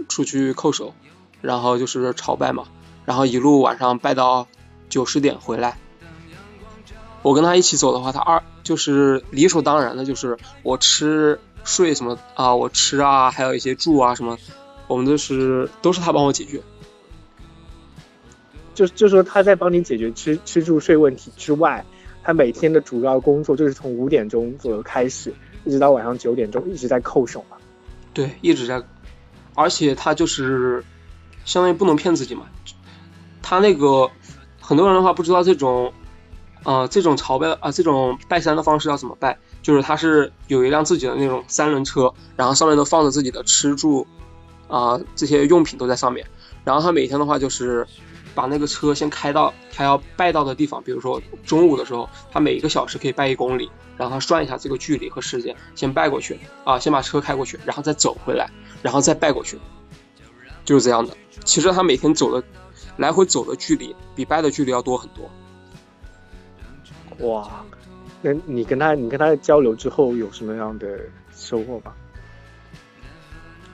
出去叩首，然后就是朝拜嘛，然后一路晚上拜到九十点回来。我跟他一起走的话，他二就是理所当然的，就是我吃睡什么啊，我吃啊，还有一些住啊什么，我们都是都是他帮我解决。就就说他在帮你解决吃吃住睡问题之外，他每天的主要工作就是从五点钟左右开始，一直到晚上九点钟，一直在扣手嘛。对，一直在，而且他就是相当于不能骗自己嘛。他那个很多人的话不知道这种。呃，这种朝拜啊，这种拜山的方式要怎么拜？就是他是有一辆自己的那种三轮车，然后上面都放着自己的吃住啊这些用品都在上面。然后他每天的话就是把那个车先开到他要拜到的地方，比如说中午的时候，他每一个小时可以拜一公里，然后他算一下这个距离和时间，先拜过去啊，先把车开过去，然后再走回来，然后再拜过去，就是这样的。其实他每天走的来回走的距离比拜的距离要多很多。哇，那你跟他，你跟他交流之后有什么样的收获吗？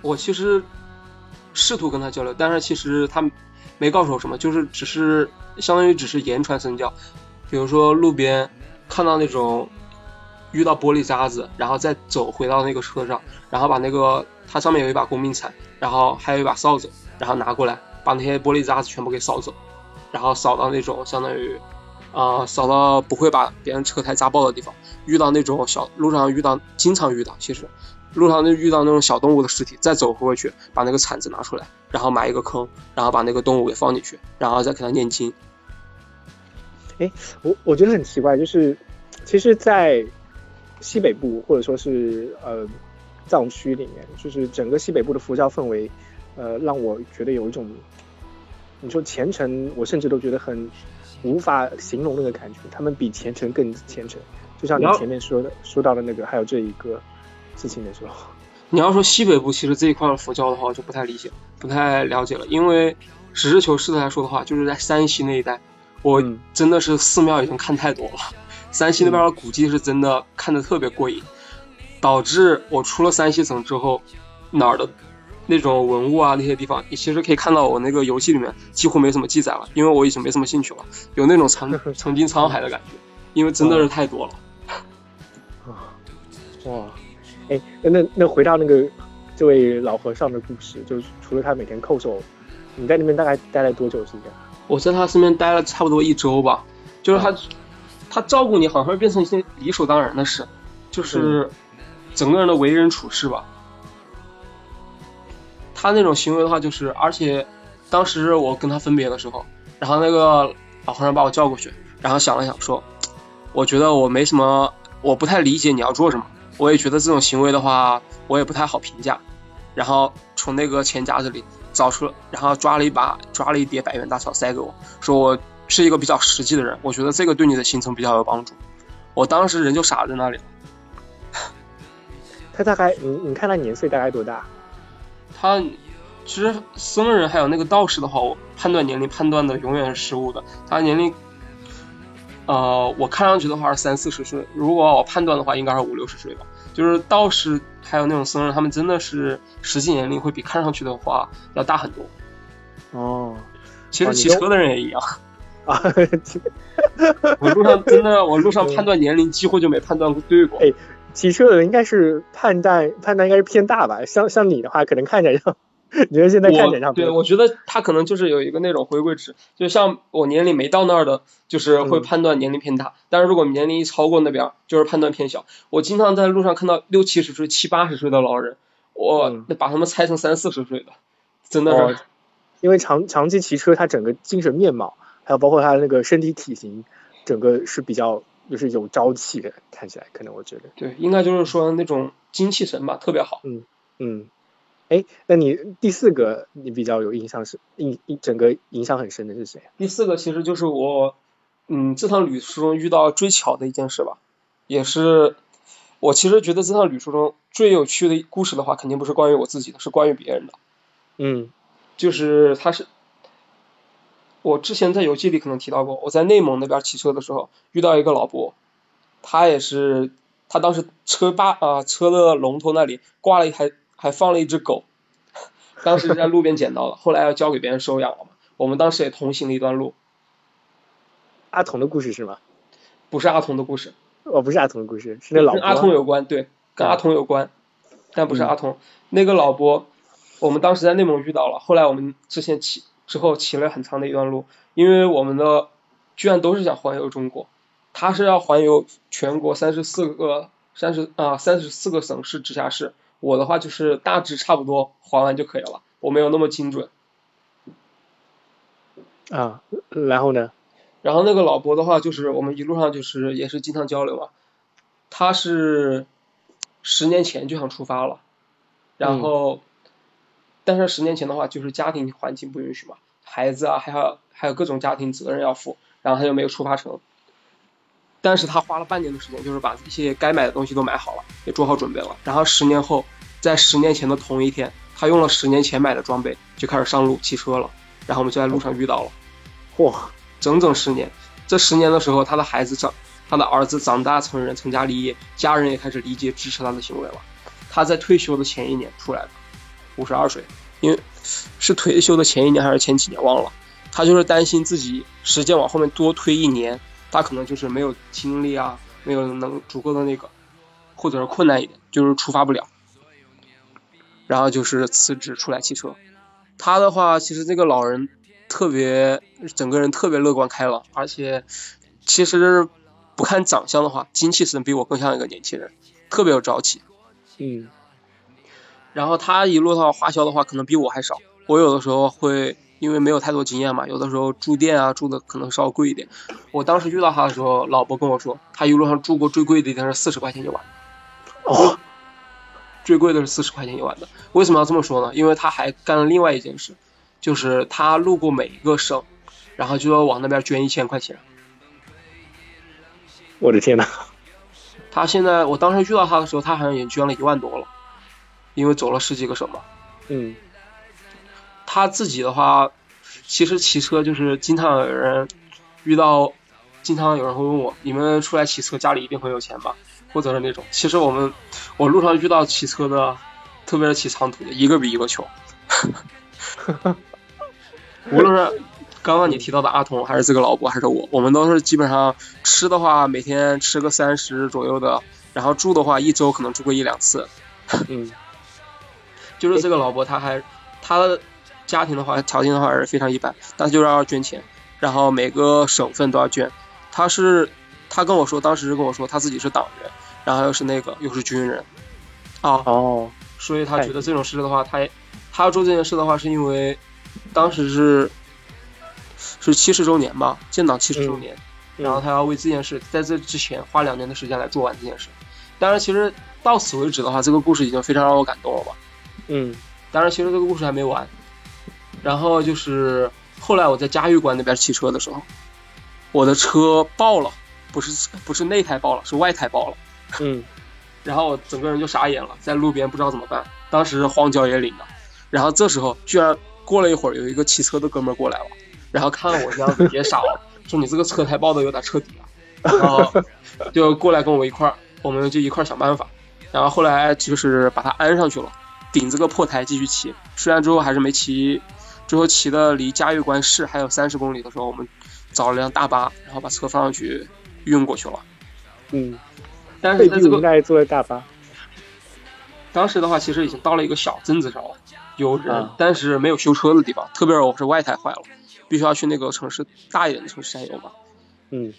我其实试图跟他交流，但是其实他没告诉我什么，就是只是相当于只是言传身教。比如说路边看到那种遇到玻璃渣子，然后再走回到那个车上，然后把那个它上面有一把工兵铲，然后还有一把扫帚，然后拿过来把那些玻璃渣子全部给扫走，然后扫到那种相当于。啊，扫到不会把别人车胎扎爆的地方，遇到那种小路上遇到，经常遇到，其实路上就遇到那种小动物的尸体，再走回去，把那个铲子拿出来，然后埋一个坑，然后把那个动物给放进去，然后再给它念经。哎，我我觉得很奇怪，就是其实，在西北部或者说是呃藏区里面，就是整个西北部的佛教氛围，呃，让我觉得有一种，你说虔诚，我甚至都觉得很。无法形容那个感觉，他们比虔诚更虔诚，就像你前面说的说到的那个，还有这一个事情的时候。你要说西北部，其实这一块佛教的话，我就不太理解，不太了解了。因为实事求是的来说的话，就是在山西那一带，我真的是寺庙已经看太多了。山西那边的古迹是真的看的特别过瘾，导致我出了山西省之后，哪儿的。那种文物啊，那些地方，你其实可以看到我那个游戏里面几乎没什么记载了，因为我已经没什么兴趣了，有那种曾 曾经沧海的感觉，因为真的是太多了。啊，哇，哎，那那回到那个这位老和尚的故事，就是除了他每天叩首，你在那边大概待了多久时间？我在他身边待了差不多一周吧，就是他他照顾你，好像变成一件理所当然的事，就是整个人的为人处事吧。他那种行为的话，就是，而且当时我跟他分别的时候，然后那个老和尚把我叫过去，然后想了想说，我觉得我没什么，我不太理解你要做什么，我也觉得这种行为的话，我也不太好评价，然后从那个钱夹子里找出，然后抓了一把，抓了一叠百元大钞塞给我，说我是一个比较实际的人，我觉得这个对你的行程比较有帮助。我当时人就傻在那里了。他大概，你你看他年岁大概多大？他其实僧人还有那个道士的话，我判断年龄判断的永远是失误的。他年龄，呃，我看上去的话是三四十岁，如果我判断的话，应该是五六十岁吧。就是道士还有那种僧人，他们真的是实际年龄会比看上去的话要大很多。哦，其实骑车的人也一样。啊，我路上真的，我路上判断年龄几乎就没判断对过。哎骑车的人应该是判断判断应该是偏大吧，像像你的话，可能看起来像，你觉得现在看起来像？对，我觉得他可能就是有一个那种回归值，就像我年龄没到那儿的，就是会判断年龄偏大，但是如果年龄一超过那边，就是判断偏小。我经常在路上看到六七十岁、七八十岁的老人，我把他们猜成三四十岁的，真的是，因为长长期骑车，他整个精神面貌，还有包括他的那个身体体型，整个是比较。就是有朝气的，看起来可能我觉得对，应该就是说那种精气神吧，特别好。嗯嗯，哎，那你第四个你比较有印象是印印整个印象很深的是谁？第四个其实就是我，嗯，这趟旅途中遇到最巧的一件事吧，也是我其实觉得这趟旅途中最有趣的故事的话，肯定不是关于我自己的，是关于别人的。嗯，就是他是。我之前在游记里可能提到过，我在内蒙那边骑车的时候遇到一个老伯，他也是，他当时车把啊车的龙头那里挂了一台，还放了一只狗，当时在路边捡到了，后来要交给别人收养了嘛。我们当时也同行了一段路，阿童的故事是吗？不是阿童的故事，哦，不是阿童的故事，是那老跟阿童有关，对，跟阿童有关，但不是阿童。那个老伯，我们当时在内蒙遇到了，后来我们之前骑之后骑了很长的一段路，因为我们的居然都是想环游中国，他是要环游全国三十四个三十啊三十四个省市直辖市，我的话就是大致差不多还完就可以了，我没有那么精准。啊，然后呢？然后那个老伯的话，就是我们一路上就是也是经常交流嘛。他是十年前就想出发了，然后，但是十年前的话，就是家庭环境不允许嘛，孩子啊，还有还有各种家庭责任要负，然后他就没有出发成。但是他花了半年的时间，就是把一些该买的东西都买好了，也做好准备了。然后十年后，在十年前的同一天，他用了十年前买的装备，就开始上路骑车了。然后我们就在路上遇到了。哇，整整十年，这十年的时候，他的孩子长，他的儿子长大成人，成家立业，家人也开始理解支持他的行为了。他在退休的前一年出来的，五十二岁，因为是退休的前一年还是前几年忘了。他就是担心自己时间往后面多推一年，他可能就是没有精力啊，没有能足够的那个，或者是困难一点，就是出发不了。然后就是辞职出来骑车。他的话，其实这个老人。特别整个人特别乐观开朗，而且其实不看长相的话，精气神比我更像一个年轻人，特别有朝气。嗯。然后他一路上花销的话，可能比我还少。我有的时候会因为没有太多经验嘛，有的时候住店啊住的可能稍微贵一点。我当时遇到他的时候，老婆跟我说，他一路上住过最贵的一天是四十块钱一晚。哦。最贵的是四十块钱一晚的。为什么要这么说呢？因为他还干了另外一件事。就是他路过每一个省，然后就要往那边捐一千块钱。我的天呐！他现在，我当时遇到他的时候，他好像已经捐了一万多了，因为走了十几个省嘛。嗯。他自己的话，其实骑车就是经常有人遇到，经常有人会问我：你们出来骑车，家里一定很有钱吧？或者是那种。其实我们，我路上遇到骑车的，特别是骑长途的，一个比一个穷。无论是刚刚你提到的阿童，还是这个老伯，还是我，我们都是基本上吃的话，每天吃个三十左右的，然后住的话，一周可能住个一两次。嗯，就是这个老伯，他还他的家庭的话，条件的话是非常一般，但是就是要捐钱，然后每个省份都要捐。他是他跟我说，当时跟我说他自己是党员，然后又是那个又是军人啊，哦，所以他觉得这种事的话，他。他要做这件事的话，是因为当时是是七十周年吧，建党七十周年，然后他要为这件事在这之前花两年的时间来做完这件事。当然，其实到此为止的话，这个故事已经非常让我感动了吧。嗯，当然，其实这个故事还没完。然后就是后来我在嘉峪关那边骑车的时候，我的车爆了，不是不是内胎爆了，是外胎爆了。嗯，然后我整个人就傻眼了，在路边不知道怎么办，当时荒郊野岭的。然后这时候，居然过了一会儿，有一个骑车的哥们过来了，然后看了我这样子也傻了，说你这个车胎爆的有点彻底了，然后就过来跟我一块儿，我们就一块儿想办法，然后后来就是把它安上去了，顶这个破胎继续骑，虽然之后还是没骑，最后骑的离嘉峪关市还有三十公里的时候，我们找了辆大巴，然后把车放上去运过去了。嗯，但是这个应该坐大巴。当时的话，其实已经到了一个小镇子上了。有人，但是没有修车的地方，特别是我是外胎坏了，必须要去那个城市大一点的城市才有嘛。嗯。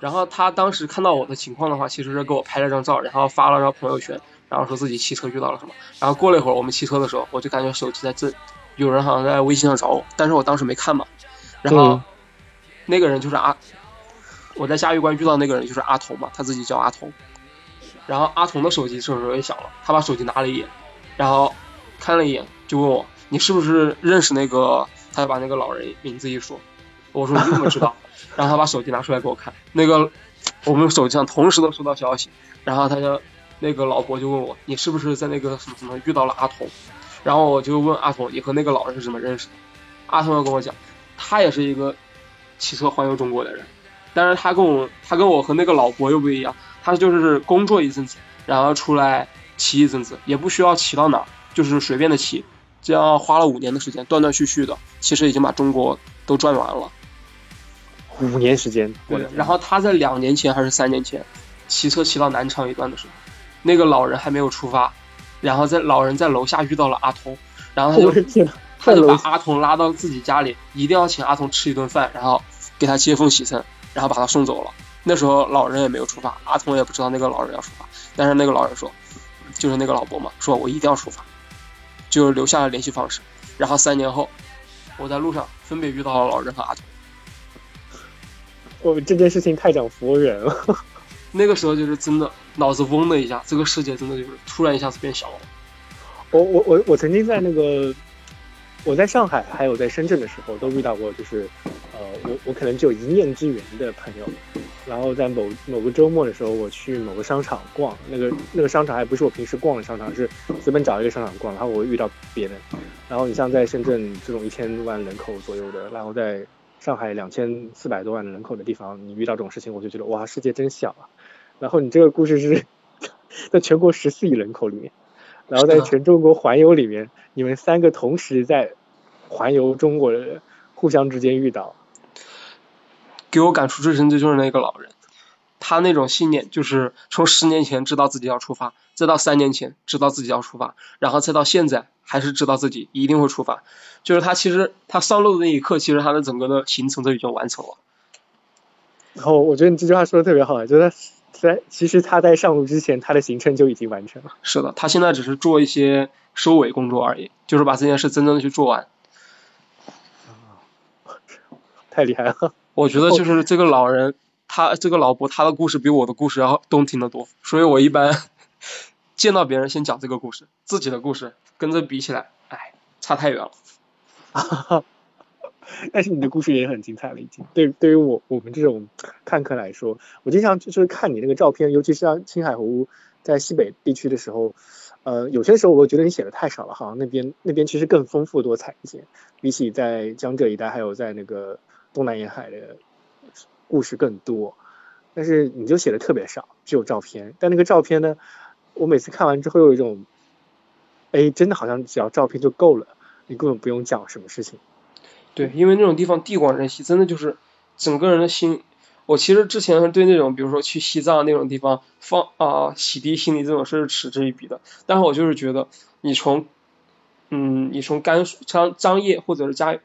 然后他当时看到我的情况的话，其实是给我拍了张照，然后发了张朋友圈，然后说自己骑车遇到了什么。然后过了一会儿，我们骑车的时候，我就感觉手机在震，有人好像在微信上找我，但是我当时没看嘛。然后那个人就是阿，我在嘉峪关遇到那个人就是阿童嘛，他自己叫阿童。然后阿童的手机这时候也响了，他把手机拿了一眼，然后看了一眼。就问我你是不是认识那个？他就把那个老人名字一说，我说你怎么知道？然后他把手机拿出来给我看，那个我们手机上同时都收到消息。然后他就那个老婆就问我你是不是在那个什么什么遇到了阿童？然后我就问阿童你和那个老人是怎么认识的？阿童要跟我讲，他也是一个骑车环游中国的人，但是他跟我他跟我和那个老伯又不一样，他就是工作一阵子，然后出来骑一阵子，也不需要骑到哪，就是随便的骑。这样花了五年的时间，断断续续的，其实已经把中国都转完了。五年时间，对，然后他在两年前还是三年前，骑车骑到南昌一段的时候，那个老人还没有出发，然后在老人在楼下遇到了阿童，然后他就他就把阿童拉到自己家里，一定要请阿童吃一顿饭，然后给他接风洗尘，然后把他送走了。那时候老人也没有出发，阿童也不知道那个老人要出发，但是那个老人说，就是那个老伯嘛，说我一定要出发，就留下了联系方式。然后三年后，我在路上分别遇到了老人和阿童。我这件事情太讲佛缘了。那个时候就是真的脑子嗡的一下，这个世界真的就是突然一下子变小了。我我我我曾经在那个我在上海还有在深圳的时候都遇到过，就是呃我我可能只有一面之缘的朋友，然后在某某个周末的时候我去某个商场逛，那个那个商场还不是我平时逛的商场，是随便找一个商场逛，然后我遇到别人，然后你像在深圳这种一千万人口左右的，然后在。上海两千四百多万人口的地方，你遇到这种事情，我就觉得哇，世界真小啊。然后你这个故事是在全国十四亿人口里面，然后在全中国环游里面，你们三个同时在环游中国的互相之间遇到，给我感触最深的就是那个老人，他那种信念就是从十年前知道自己要出发，再到三年前知道自己要出发，然后再到现在。还是知道自己一定会出发，就是他其实他上路的那一刻，其实他的整个的行程都已经完成了。然后我觉得你这句话说的特别好，就是在其实他在上路之前，他的行程就已经完成了。是的，他现在只是做一些收尾工作而已，就是把这件事真正的去做完。太厉害了！我觉得就是这个老人，他这个老伯，他的故事比我的故事要动听的多，所以我一般 见到别人先讲这个故事，自己的故事。跟这比起来，哎，差太远了。但是你的故事也很精彩了，已经。对，对于我我们这种看客来说，我经常就是看你那个照片，尤其是像青海湖在西北地区的时候，呃，有些时候我觉得你写的太少了，好像那边那边其实更丰富多彩一些，比起在江浙一带还有在那个东南沿海的故事更多。但是你就写的特别少，只有照片。但那个照片呢，我每次看完之后有一种。哎，真的好像只要照片就够了，你根本不用讲什么事情。对，因为那种地方地广人稀，真的就是整个人的心。我其实之前对那种，比如说去西藏那种地方放啊洗涤心理这种事是嗤之以鼻的。但是我就是觉得，你从嗯，你从甘肃张张掖或者是嘉，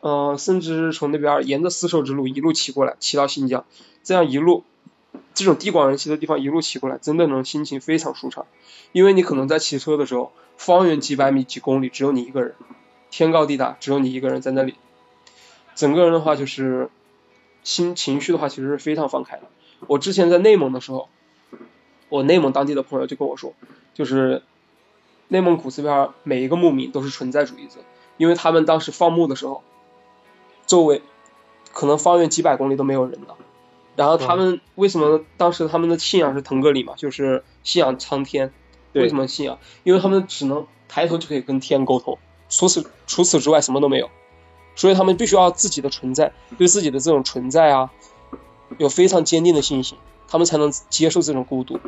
嗯，甚至是从那边沿着丝绸之路一路骑过来，骑到新疆，这样一路。这种地广人稀的地方一路骑过来，真的能心情非常舒畅，因为你可能在骑车的时候，方圆几百米、几公里只有你一个人，天高地大，只有你一个人在那里，整个人的话就是心情绪的话其实是非常放开的。我之前在内蒙的时候，我内蒙当地的朋友就跟我说，就是内蒙古这边每一个牧民都是存在主义者，因为他们当时放牧的时候，周围可能方圆几百公里都没有人了。然后他们为什么当时他们的信仰是腾格里嘛？就是信仰苍天。为什么信仰？因为他们只能抬头就可以跟天沟通，除此除此之外什么都没有。所以他们必须要自己的存在，对自己的这种存在啊，有非常坚定的信心，他们才能接受这种孤独。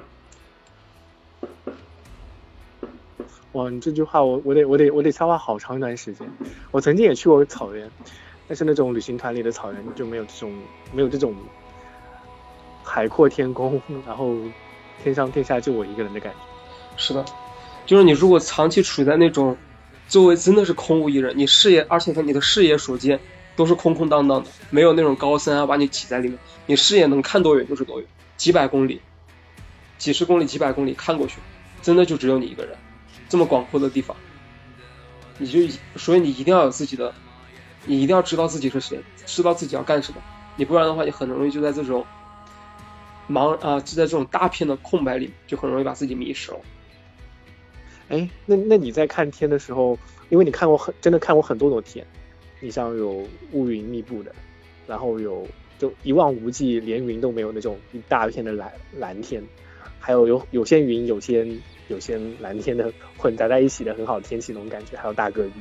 哇，你这句话我我得我得我得消化好长一段时间。我曾经也去过草原，但是那种旅行团里的草原就没有这种没有这种。海阔天空，然后天上天下就我一个人的感觉。是的，就是你如果长期处在那种周围真的是空无一人，你视野，而且你的视野所见都是空空荡荡的，没有那种高山啊把你挤在里面，你视野能看多远就是多远，几百公里、几十公里、几百公里看过去，真的就只有你一个人，这么广阔的地方，你就所以你一定要有自己的，你一定要知道自己是谁，知道自己要干什么，你不然的话，你很容易就在这种。茫啊，就在这种大片的空白里，就很容易把自己迷失了。哎，那那你在看天的时候，因为你看过很真的看过很多种天，你像有乌云密布的，然后有就一望无际，连云都没有那种一大片的蓝蓝天，还有有有些云，有些有些蓝天的混杂在一起的很好的天气那种感觉，还有大戈壁，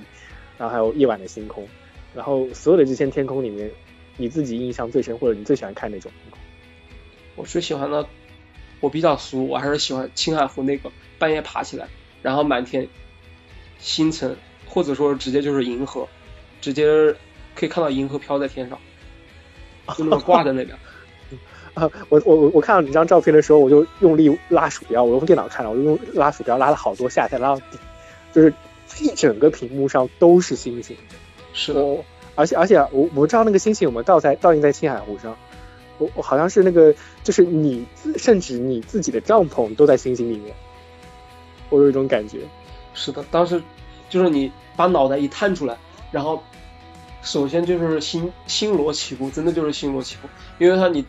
然后还有夜晚的星空，然后所有的这些天空里面，你自己印象最深或者你最喜欢看哪种？我最喜欢的，我比较俗，我还是喜欢青海湖那个半夜爬起来，然后满天星辰，或者说直接就是银河，直接可以看到银河飘在天上。就那么挂在那边。啊，我我我我看到你这张照片的时候，我就用力拉鼠标，我用电脑看的，我就用拉鼠标拉了好多下才拉到底，就是一整个屏幕上都是星星。是的，我而且而且我我不知道那个星星有没有倒在倒映在青海湖上，我我好像是那个就是你自甚至你自己的帐篷都在星星里面，我有一种感觉。是的，当时就是你把脑袋一探出来，然后首先就是星星罗棋布，真的就是星罗棋布，因为它你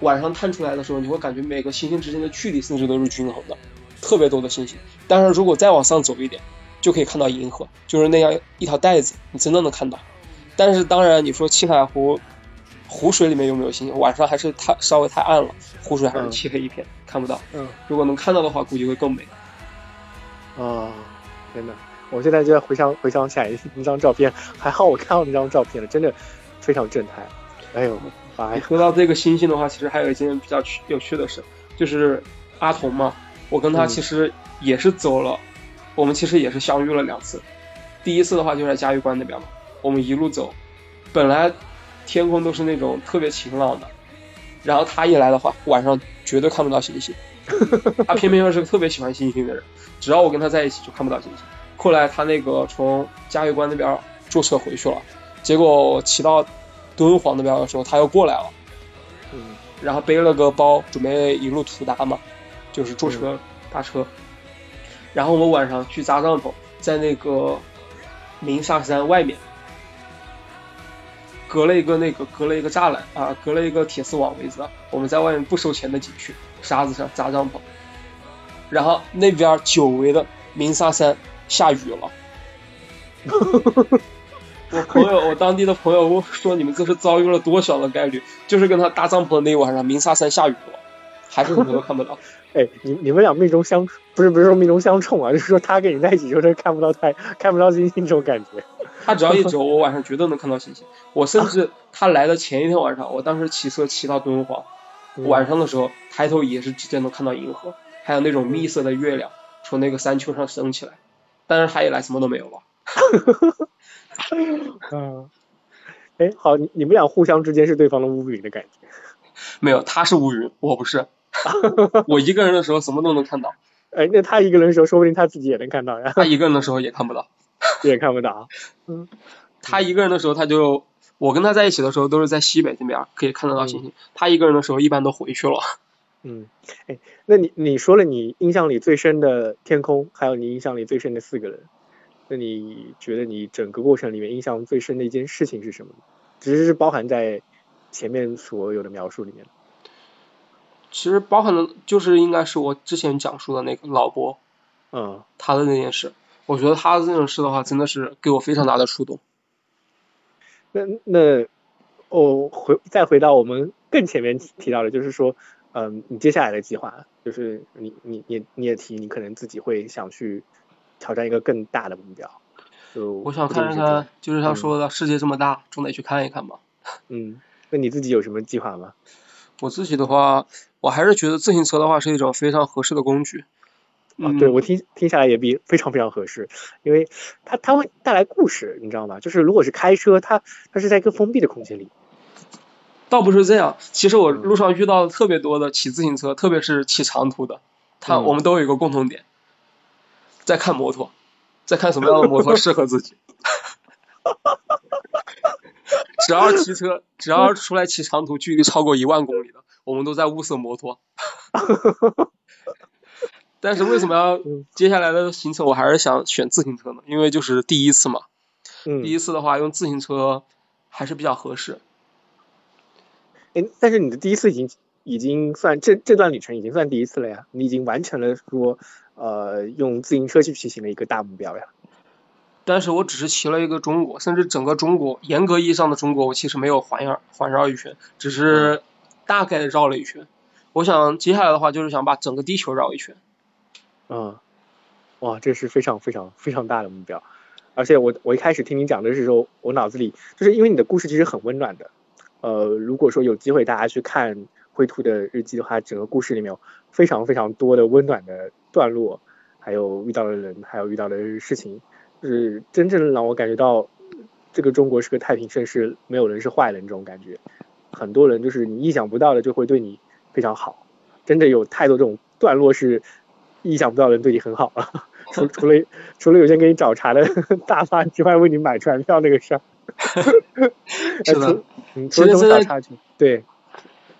晚上探出来的时候，你会感觉每个星星之间的距离甚至都是均衡的，特别多的星星。但是如果再往上走一点，就可以看到银河，就是那样一条带子，你真的能看到。但是当然，你说青海湖湖水里面有没有星星？晚上还是太稍微太暗了，湖水还是漆黑一片，看不到。嗯如果能看到的话，估计会更美。啊，真的，我现在就在回想回想起来 那张照片，还好我看到那张照片了，真的非常震撼。哎呦妈呀！说到这个星星的话，其实还有一件比较趣有趣的事，就是阿童嘛，我跟他嗯其实也是走了，我们其实也是相遇了两次。第一次的话就在嘉峪关那边嘛，我们一路走，本来天空都是那种特别晴朗的，然后他一来的话，晚上绝对看不到星星。他偏偏又是个特别喜欢星星的人，只要我跟他在一起就看不到星星。后来他那个从嘉峪关那边坐车回去了，结果我骑到敦煌那边的时候，他又过来了。嗯然后背了个包，准备一路途达嘛，就是坐车、搭车。然后我们晚上去扎帐篷，在那个鸣沙山外面，隔了一个那个隔了一个栅栏啊，隔了一个铁丝网围着，我们在外面不收钱的景区沙子上扎帐篷。然后那边久违的鸣沙山下雨了。我朋友，我当地的朋友问说：“你们这是遭遇了多小的概率？就是跟他搭帐篷的那一晚上，鸣沙山下雨了，还是什么都看不到。哎，你你们俩命中相不是不是说命中相冲啊，就是说他跟你在一起就是看不到太看不到星星这种感觉。他只要一走，我晚上绝对能看到星星。我甚至他来的前一天晚上，我当时骑车骑到敦煌，晚上的时候抬头也是直接能看到银河，还有那种蜜色的月亮从那个山丘上升起来。但是他一来，什么都没有了。嗯，哎，好，你你们俩互相之间是对方的乌云的感觉。没有，他是乌云，我不是。我一个人的时候什么都能看到，哎，那他一个人的时候，说不定他自己也能看到呀，他一个人的时候也看不到。也看不到。嗯他一个人的时候，他就我跟他在一起的时候都是在西北这边可以看得到星星。他一个人的时候一般都回去了。嗯，哎，那你你说了你印象里最深的天空，还有你印象里最深的四个人，那你觉得你整个过程里面印象最深的一件事情是什么其实是包含在前面所有的描述里面。其实包含的就是应该是我之前讲述的那个老伯嗯他的那件事。我觉得他的这种事的话，真的是给我非常大的触动。那那哦，回再回到我们更前面提提到的，就是说，嗯，你接下来的计划，就是你你你你也提，你可能自己会想去挑战一个更大的目标。就我想看一看，就是他嗯说的，世界这么大，总得去看一看吧。嗯，那你自己有什么计划吗？我自己的话，我还是觉得自行车的话是一种非常合适的工具。啊，嗯对我听听下来也比非常非常合适，因为它它会带来故事，你知道吗？就是如果是开车，它它是在一个封闭的空间里，倒不是这样，其实我嗯路上遇到特别多的骑自行车，特别是骑长途的，他嗯我们都有一个共同点，在看摩托，在看什么样的摩托适合自己。只要骑车，只要出来骑长途，距离超过一万公里的，我们都在物色摩托。但是为什么要嗯接下来的行程我还是想选自行车呢？因为就是第一次嘛，嗯，第一次的话用自行车还是比较合适。哎，但是你的第一次已经已经算这这段旅程已经算第一次了呀，你已经完成了说呃用自行车去骑行的一个大目标呀。但是我只是骑了一个中国，甚至整个中国，严格意义上的中国，我其实没有环绕环绕一圈，只是大概绕了一圈。我想接下来的话，就是想把整个地球绕一圈。嗯，哇，这是非常非常非常大的目标，而且我我一开始听你讲的时候，我脑子里就是因为你的故事其实很温暖的，呃，如果说有机会大家去看灰兔的日记的话，整个故事里面非常非常多的温暖的段落，还有遇到的人，还有遇到的事情，就是真正让我感觉到这个中国是个太平盛世，没有人是坏人这种感觉。很多人就是你意想不到的就会对你非常好，真的有太多这种段落是意想不到的人对你很好 了。除除了除了有些给你找茬的 大发之外，为你买船票那个事儿，是的，嗯，除了这种小插曲，对，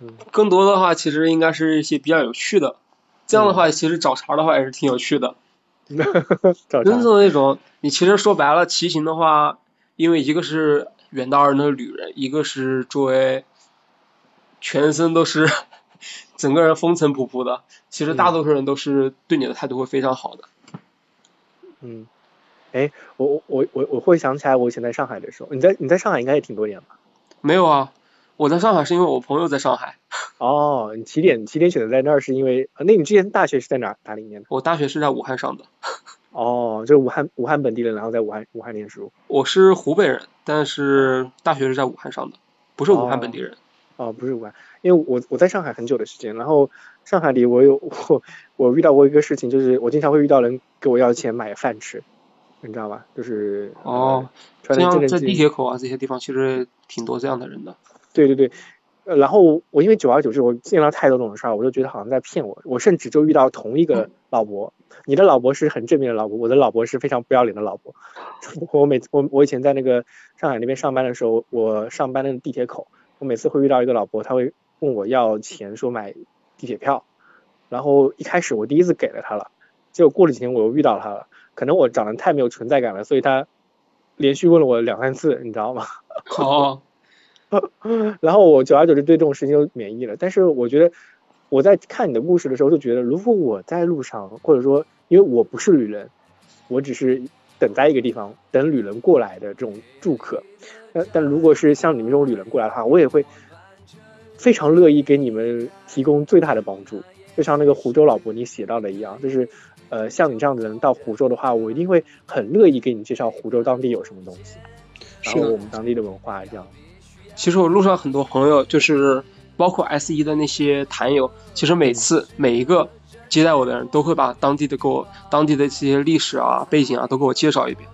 嗯，更多的话其实应该是一些比较有趣的，这样的话其实找茬的话也是挺有趣的。找茬。真正的那种，你其实说白了，骑行的话，因为一个是远道而来的旅人，一个是作为全身都是整个人风尘仆仆的，其实大多数人都是对你的态度会非常好的。嗯，哎，我我我我我会想起来，我以前在上海的时候，你在你在上海应该也挺多年吧？没有啊，我在上海是因为我朋友在上海，哦，你起点起点选择在那儿是因为，呃那你之前大学是在哪哪里念的？我大学是在武汉上的，哦，就是武汉武汉本地人，然后在武汉武汉念书。我是湖北人，但是大学是在武汉上的，不是武汉本地人。哦，不是武汉，因为我我在上海很久的时间，然后上海里我有我我遇到过一个事情，就是我经常会遇到人给我要钱买饭吃，你知道吧？就是哦，呃，这样在地铁口啊这些地方，其实挺多这样的人的。对对对，呃，然后我因为久而久之，我见到太多这种事儿，我就觉得好像在骗我。我甚至就遇到同一个老伯，你的老伯是很正面的老伯，我的老伯是非常不要脸的老伯。我每次我我以前在那个上海那边上班的时候，我上班那个地铁口，我每次会遇到一个老伯，他会问我要钱，说买地铁票。然后一开始我第一次给了他了，结果过了几天我又遇到他了，可能我长得太没有存在感了，所以他连续问了我两三次，你知道吗？哦，然后我久而久之对这种事情就免疫了。但是我觉得我在看你的故事的时候，就觉得如果我在路上，或者说因为我不是旅人，我只是等在一个地方等旅人过来的这种住客。但但如果是像你们这种旅人过来的话，我也会非常乐意给你们提供最大的帮助。就像那个湖州老伯你写到的一样，就是呃像你这样的人到湖州的话，我一定会很乐意给你介绍湖州当地有什么东西，然后我们当地的文化这样。其实我路上很多朋友，就是包括 S 一的那些坛友，其实每次每一个接待我的人都会把当地的给我当地的这些历史啊、背景啊都给我介绍一遍。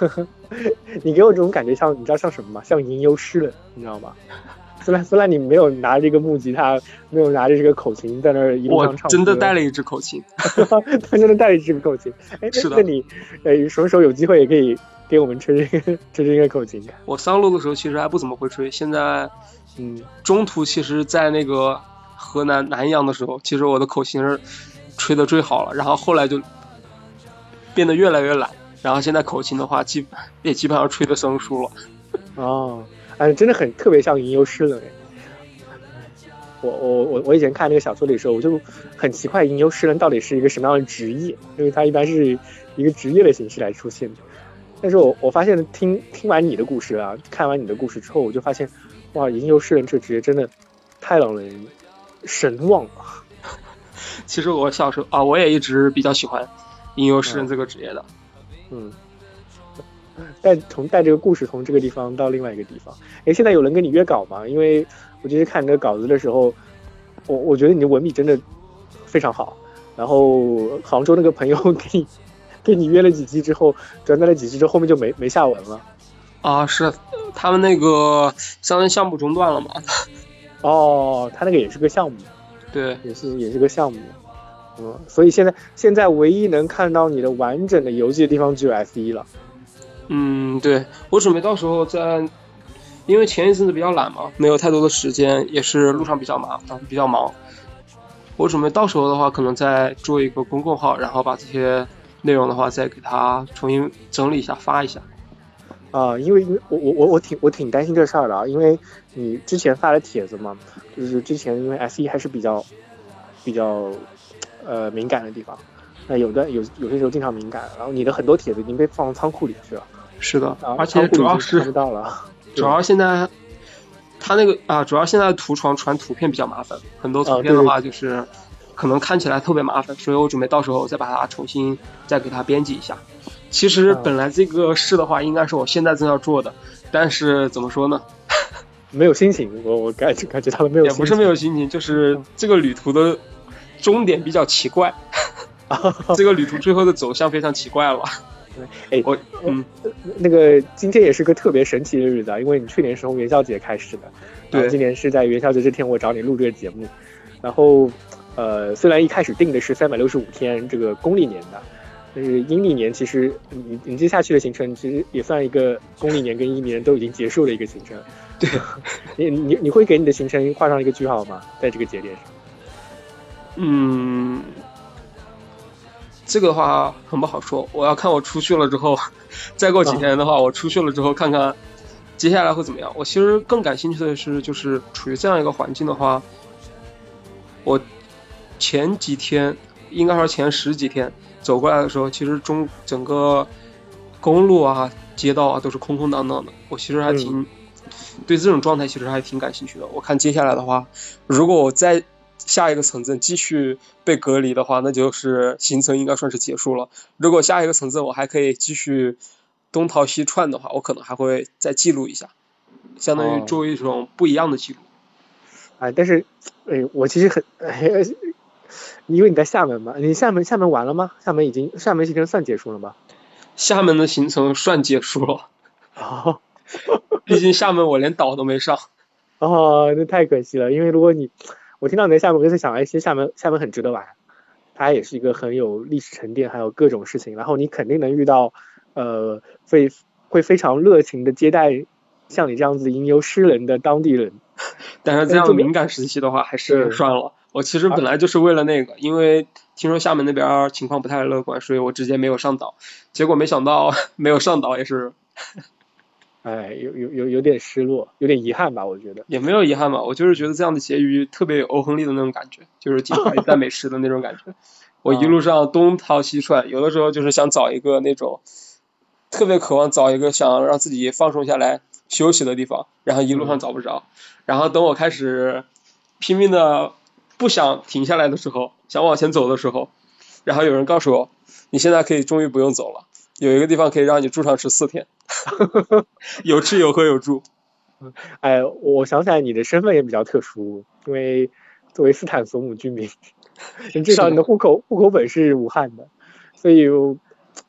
你给我这种感觉像，你知道像什么吗？像吟游诗人，你知道吗？虽然虽然你没有拿着一个木吉他，没有拿着这个口琴在那儿一路我上唱歌，真的带了一支口琴，他 真的带了一支口琴。哎，那是的那你呃什么时候有机会也可以给我们吹这个吹这个口琴？我上路的时候其实还不怎么会吹，现在嗯，中途其实，在那个河南南阳的时候，其实我的口琴是吹的最好了，然后后来就变得越来越懒，然后现在口琴的话，基也基本上吹的生疏了。哦，哎，真的很特别像吟游诗人哎。我我我我以前看那个小说里的时候，我就很奇怪吟游诗人到底是一个什么样的职业，因为他一般是一个职业的形式来出现的。但是我我发现听听完你的故事啊，看完你的故事之后，我就发现，哇，吟游诗人这个职业真的太让人神往了。其实我小时候啊，我也一直比较喜欢吟游诗人这个职业的。嗯，带从带这个故事从这个地方到另外一个地方。哎，现在有人跟你约稿吗？因为我其实看你的稿子的时候，我我觉得你的文笔真的非常好。然后杭州那个朋友 给你给你约了几期之后，转载了几期之后，后面就没没下文了。啊，是他们那个相当于项目中断了嘛？哦，他那个也是个项目，对，也是也是个项目。嗯，所以现在现在唯一能看到你的完整的游记的地方只有 S 一了。嗯，对我准备到时候在，因为前一阵子比较懒嘛，没有太多的时间，也是路上比较麻烦，比较忙。我准备到时候的话，可能再做一个公众号，然后把这些内容的话再给它重新整理一下，发一下。啊，因为因为我我我我挺我挺担心这事儿的啊，因为你之前发的帖子嘛，就是之前因为 S 一还是比较比较呃敏感的地方，那有的有有些时候经常敏感，然后你的很多帖子已经被放仓库里去了，是的，啊，而且主要是看不到了，主要现在他那个啊，主要现在图床传图片比较麻烦，很多图片的话就是可能看起来特别麻烦，所以我准备到时候再把它重新再给它编辑一下。其实啊本来这个事的话，应该是我现在正要做的，但是怎么说呢，没有心情，我我感觉感觉他们没有心情，也不是没有心情，就是这个旅途的终点比较奇怪，这个旅途最后的走向非常奇怪了。哎，我嗯，那个今天也是个特别神奇的日子啊，因为你去年是从元宵节开始的，对，今年是在元宵节这天我找你录这个节目，然后呃，虽然一开始定的是三百六十五天这个公历年的，但是阴历年其实你你接下去的行程其实也算一个公历年跟阴历年都已经结束的一个行程，对，你你你会给你的行程画上一个句号吗？在这个节点上？嗯。这个的话很不好说，我要看我出去了之后，再过几天的话，我出去了之后看看接下来会怎么样。我其实更感兴趣的是，就是处于这样一个环境的话，我前几天应该说前十几天走过来的时候，其实中整个公路啊、街道啊都是空空荡荡的。我其实还挺对这种状态其实还挺感兴趣的。我看接下来的话，如果我再下一个城镇继续被隔离的话，那就是行程应该算是结束了。如果下一个城镇我还可以继续东逃西窜的话，我可能还会再记录一下，相当于作为一种不一样的记录。哎，但是，哎，我其实很，哎 因为你在厦门嘛，你厦门厦门完了吗？厦门已经厦门行程算结束了吗？厦门的行程算结束了。哦，毕竟厦门我连岛都没上。哦，那太可惜了，因为如果你。我听到你在厦门，我就在想，哎，其实厦门厦门很值得玩，它也是一个很有历史沉淀，还有各种事情。然后你肯定能遇到，呃，会会非常热情的接待像你这样子吟游诗人的当地人。但是这样敏感时期的话，还是算了。我其实本来就是为了那个，因为听说厦门那边情况不太乐观，所以我直接没有上岛。结果没想到 没有上岛也是。哎，有有有有点失落，有点遗憾吧？我觉得也没有遗憾吧，我就是觉得这样的结局特别有欧亨利的那种感觉，就是金牌赞美诗的那种感觉。我一路上东逃西窜，有的时候就是想找一个那种特别渴望找一个想让自己放松下来休息的地方，然后一路上找不着，然后等我开始拼命的不想停下来的时候，想往前走的时候，然后有人告诉我，你现在可以终于不用走了。有一个地方可以让你住上十四天，有吃有喝有住。哎，我想起来你的身份也比较特殊，因为作为斯坦索姆居民，至少你的户口户口本是武汉的，所以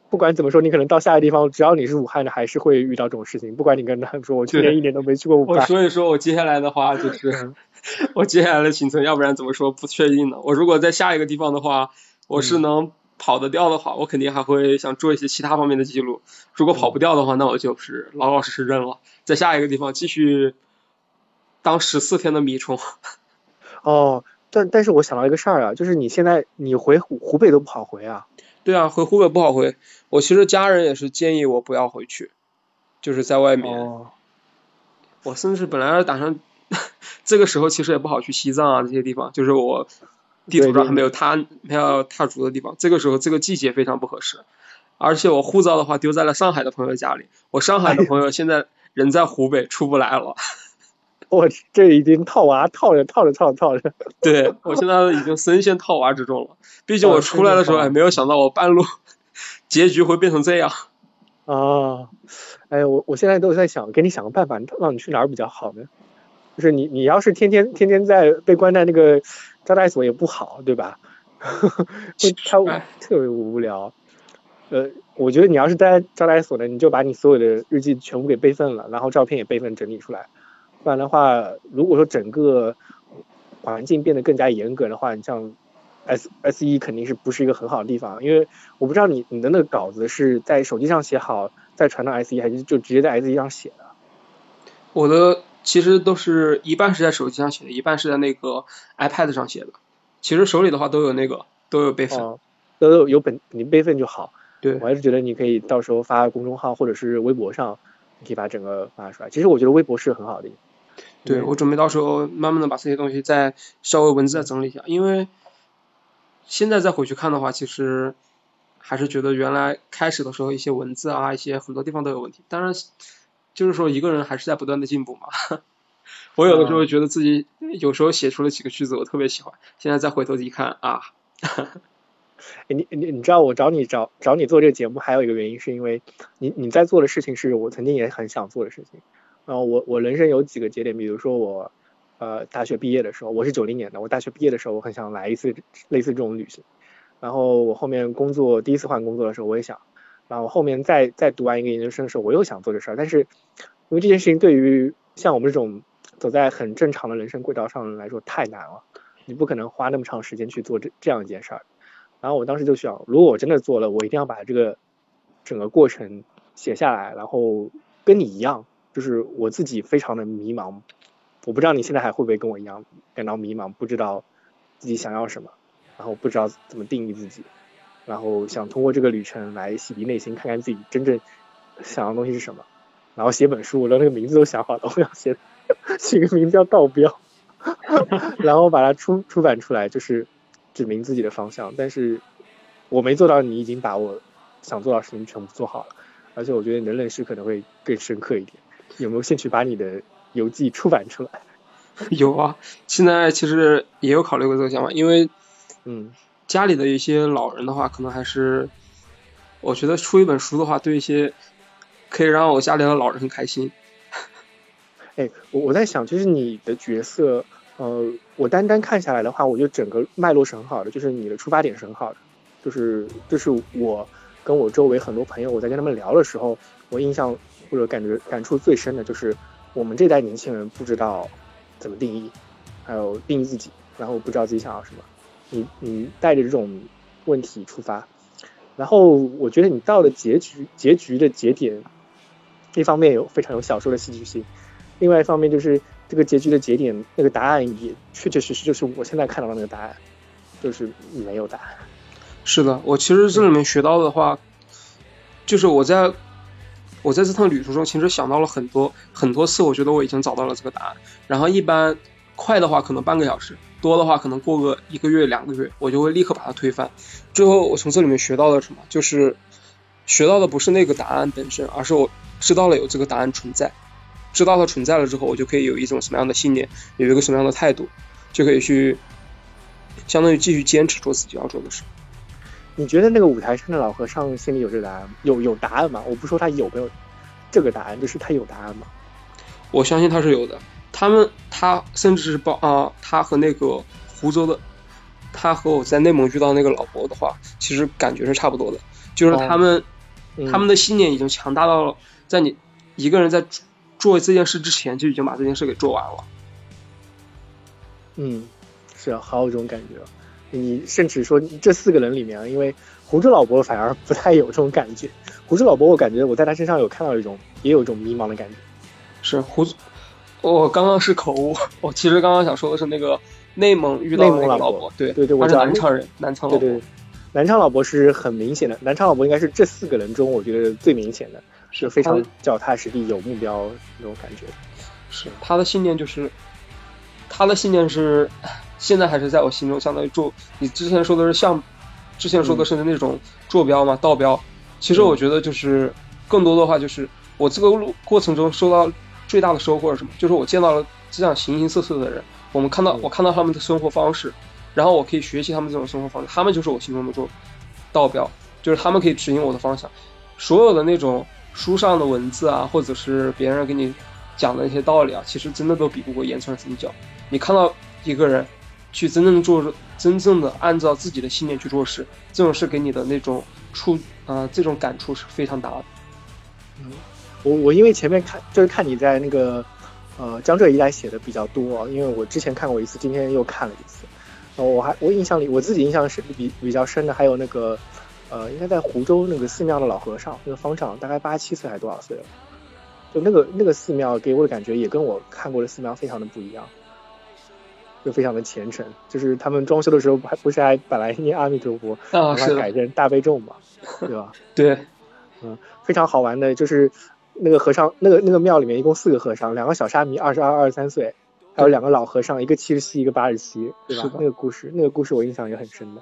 不管怎么说，你可能到下一个地方，只要你是武汉的，还是会遇到这种事情。不管你跟他们说，我去年一年都没去过武汉。所以说我接下来的话就是，我接下来的行程，要不然怎么说不确定呢？我如果在下一个地方的话，我是能。跑得掉的话，我肯定还会想做一些其他方面的记录。如果跑不掉的话，那我就是老老实实扔了，在下一个地方继续当十四天的米虫。哦，但但是我想到一个事儿啊，就是你现在你回湖湖北都不好回啊。对啊，回湖北不好回。我其实家人也是建议我不要回去，就是在外面。哦。我甚至本来打算 这个时候其实也不好去西藏啊这些地方，就是我。地图上还没有踏没有踏足的地方，这个时候这个季节非常不合适，而且我护照的话丢在了上海的朋友家里，我上海的朋友现在人在湖北出不来了，我这已经套娃套着套着套着套着，对我现在已经深陷套娃之中了，毕竟我出来的时候也没有想到我半路 结局会变成这样。啊，哎我我现在都在想给你想个办法，让你去哪儿比较好呢？就是你你要是天天天天在被关在那个。招待所也不好，对吧？他特别无聊。呃，我觉得你要是待招待所呢，你就把你所有的日记全部给备份了，然后照片也备份整理出来。不然的话，如果说整个环境变得更加严格的话，你像 S S E 肯定是不是一个很好的地方？因为我不知道你你的那个稿子是在手机上写好再传到 S 一，还是就直接在 S 一上写的？我的。其实都是一半是在手机上写的，一半是在那个 iPad 上写的。其实手里的话都有那个都有备份，都有有本你备份就好。对，我还是觉得你可以到时候发公众号或者是微博上，你可以把整个发出来。其实我觉得微博是很好的。对，我准备到时候慢慢的把这些东西再稍微文字再整理一下，因为现在再回去看的话，其实还是觉得原来开始的时候一些文字啊，一些很多地方都有问题。当然。就是说，一个人还是在不断的进步嘛。我有的时候觉得自己有时候写出了几个句子，我特别喜欢。现在再回头一看啊，你你你知道我找你找找你做这个节目还有一个原因，是因为你你在做的事情是我曾经也很想做的事情。然后我我人生有几个节点，比如说我呃大学毕业的时候，我是九零年的，我大学毕业的时候我很想来一次类似这种旅行。然后我后面工作第一次换工作的时候，我也想。然后后面再再读完一个研究生的时候，我又想做这事儿，但是因为这件事情对于像我们这种走在很正常的人生轨道上来说太难了，你不可能花那么长时间去做这这样一件事儿。然后我当时就想，如果我真的做了，我一定要把这个整个过程写下来，然后跟你一样，就是我自己非常的迷茫，我不知道你现在还会不会跟我一样感到迷茫，不知道自己想要什么，然后不知道怎么定义自己。然后想通过这个旅程来洗涤内心，看看自己真正想要的东西是什么。然后写本书，我连那个名字都想好了，我要写起个名字叫《道标》，然后把它出出版出来，就是指明自己的方向。但是我没做到，你已经把我想做到的事情全部做好了。而且我觉得你的认识可能会更深刻一点。有没有兴趣把你的游记出版出来？有啊，现在其实也有考虑过这个想法，因为嗯。家里的一些老人的话，可能还是我觉得出一本书的话，对一些可以让我家里的老人很开心。哎，我我在想，就是你的角色，呃，我单单看下来的话，我觉得整个脉络是很好的，就是你的出发点是很好的，就是这是我跟我周围很多朋友，我在跟他们聊的时候，我印象或者感觉感触最深的就是我们这代年轻人不知道怎么定义，还有定义自己，然后不知道自己想要什么。你你带着这种问题出发，然后我觉得你到了结局结局的节点，一方面有非常有小说的戏剧性，另外一方面就是这个结局的节点那个答案也确确实实就是我现在看到的那个答案，就是没有答案。是的，我其实这里面学到的话，就是我在我在这趟旅途中其实想到了很多很多次，我觉得我已经找到了这个答案，然后一般快的话可能半个小时。多的话，可能过个一个月、两个月，我就会立刻把它推翻。最后，我从这里面学到了什么？就是学到的不是那个答案本身，而是我知道了有这个答案存在。知道它存在了之后，我就可以有一种什么样的信念，有一个什么样的态度，就可以去相当于继续坚持做自己要做的事。你觉得那个五台山的老和尚心里有这个答案？有有答案吗？我不说他有没有这个答案，就是他有答案吗？我相信他是有的。他们，他甚至是包啊，他和那个湖州的，他和我在内蒙遇到那个老伯的话，其实感觉是差不多的，就是他们，他们的信念已经强大到了，在你一个人在做这件事之前，就已经把这件事给做完了。嗯，是啊，好有这种感觉。你甚至说这四个人里面，因为湖州老伯反而不太有这种感觉。湖州老伯，我感觉我在他身上有看到一种，也有一种迷茫的感觉。是湖。我刚刚是口误，我其实刚刚想说的是那个内蒙遇到内蒙老伯，对对对，我是南昌人，南昌老伯，南昌老伯是很明显的，南昌老伯应该是这四个人中我觉得最明显的，是非常脚踏实地、有目标那种感觉。是他的信念就是，他的信念是 现在还是在我心中相当于坐，你之前说的是像，之前说的是那种坐标嘛，道标。其实我觉得就是更多的话就是我这个路过程中受到。最大的收获是什么？就是我见到了这样形形色色的人，我们看到我看到他们的生活方式，然后我可以学习他们这种生活方式，他们就是我心中的坐道标，就是他们可以指引我的方向。所有的那种书上的文字啊，或者是别人给你讲的那些道理啊，其实真的都比不过言传身教。你看到一个人去真正做，真正的按照自己的信念去做事，这种事给你的那种触啊，这种感触是非常大的。嗯。我我因为前面看就是看你在那个呃江浙一带写的比较多，因为我之前看过一次，今天又看了一次。然后我还我印象里我自己印象是比比较深的，还有那个呃应该在湖州那个寺庙的老和尚，那个方丈，大概八七岁还是多少岁了？就那个那个寺庙给我的感觉也跟我看过的寺庙非常的不一样，就非常的虔诚。就是他们装修的时候还不是还本来念阿弥陀佛，把它改成大悲咒嘛，对吧？对，嗯，非常好玩的，就是。那个和尚，那个那个庙里面一共四个和尚，两个小沙弥，二十二、二十三岁，还有两个老和尚，一个七十七，一个八十七，对吧？那个故事，那个故事我印象也很深的。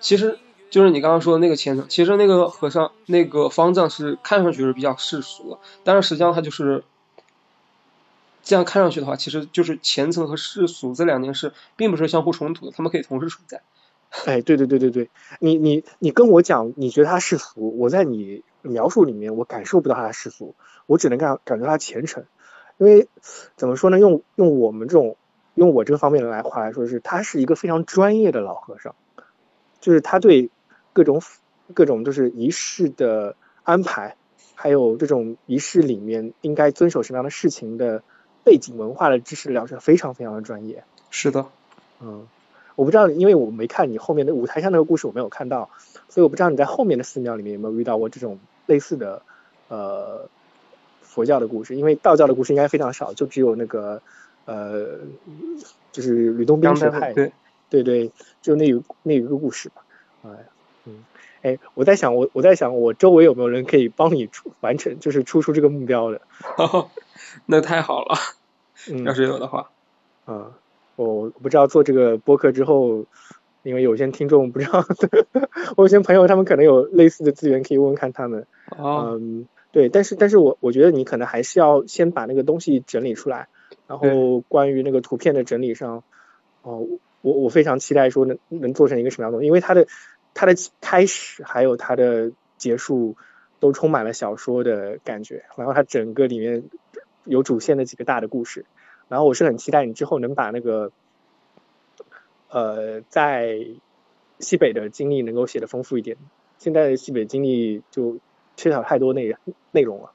其实就是你刚刚说的那个虔诚，其实那个和尚，那个方丈是看上去是比较世俗的，但是实际上他就是这样看上去的话，其实就是虔诚和世俗这两件事并不是相互冲突的，他们可以同时存在。哎，对对对对对，你你你跟我讲，你觉得他世俗，我在你。描述里面我感受不到他的世俗，我只能感感觉他虔诚，因为怎么说呢？用用我们这种用我这个方面的来话来说，是他是一个非常专业的老和尚，就是他对各种各种就是仪式的安排，还有这种仪式里面应该遵守什么样的事情的背景文化的知识了解非常非常的专业。是的，嗯，我不知道，因为我没看你后面的舞台上那个故事，我没有看到，所以我不知道你在后面的寺庙里面有没有遇到过这种类似的呃佛教的故事，因为道教的故事应该非常少，就只有那个呃就是吕洞宾学派，对对对，就那那一个故事吧，哎，嗯，哎，我在想我我在想我周围有没有人可以帮你出完成，就是出出这个目标的，那太好了，嗯，要是有的话，啊。我不知道做这个播客之后，因为有些听众不知道，我有些朋友他们可能有类似的资源可以问问看他们。嗯，对，但是但是我我觉得你可能还是要先把那个东西整理出来，然后关于那个图片的整理上，哦，我我非常期待说能能做成一个什么样的东西，因为它的它的开始还有它的结束都充满了小说的感觉，然后它整个里面有主线的几个大的故事。然后我是很期待你之后能把那个，呃，在西北的经历能够写的丰富一点。现在的西北经历就缺少太多内内容了，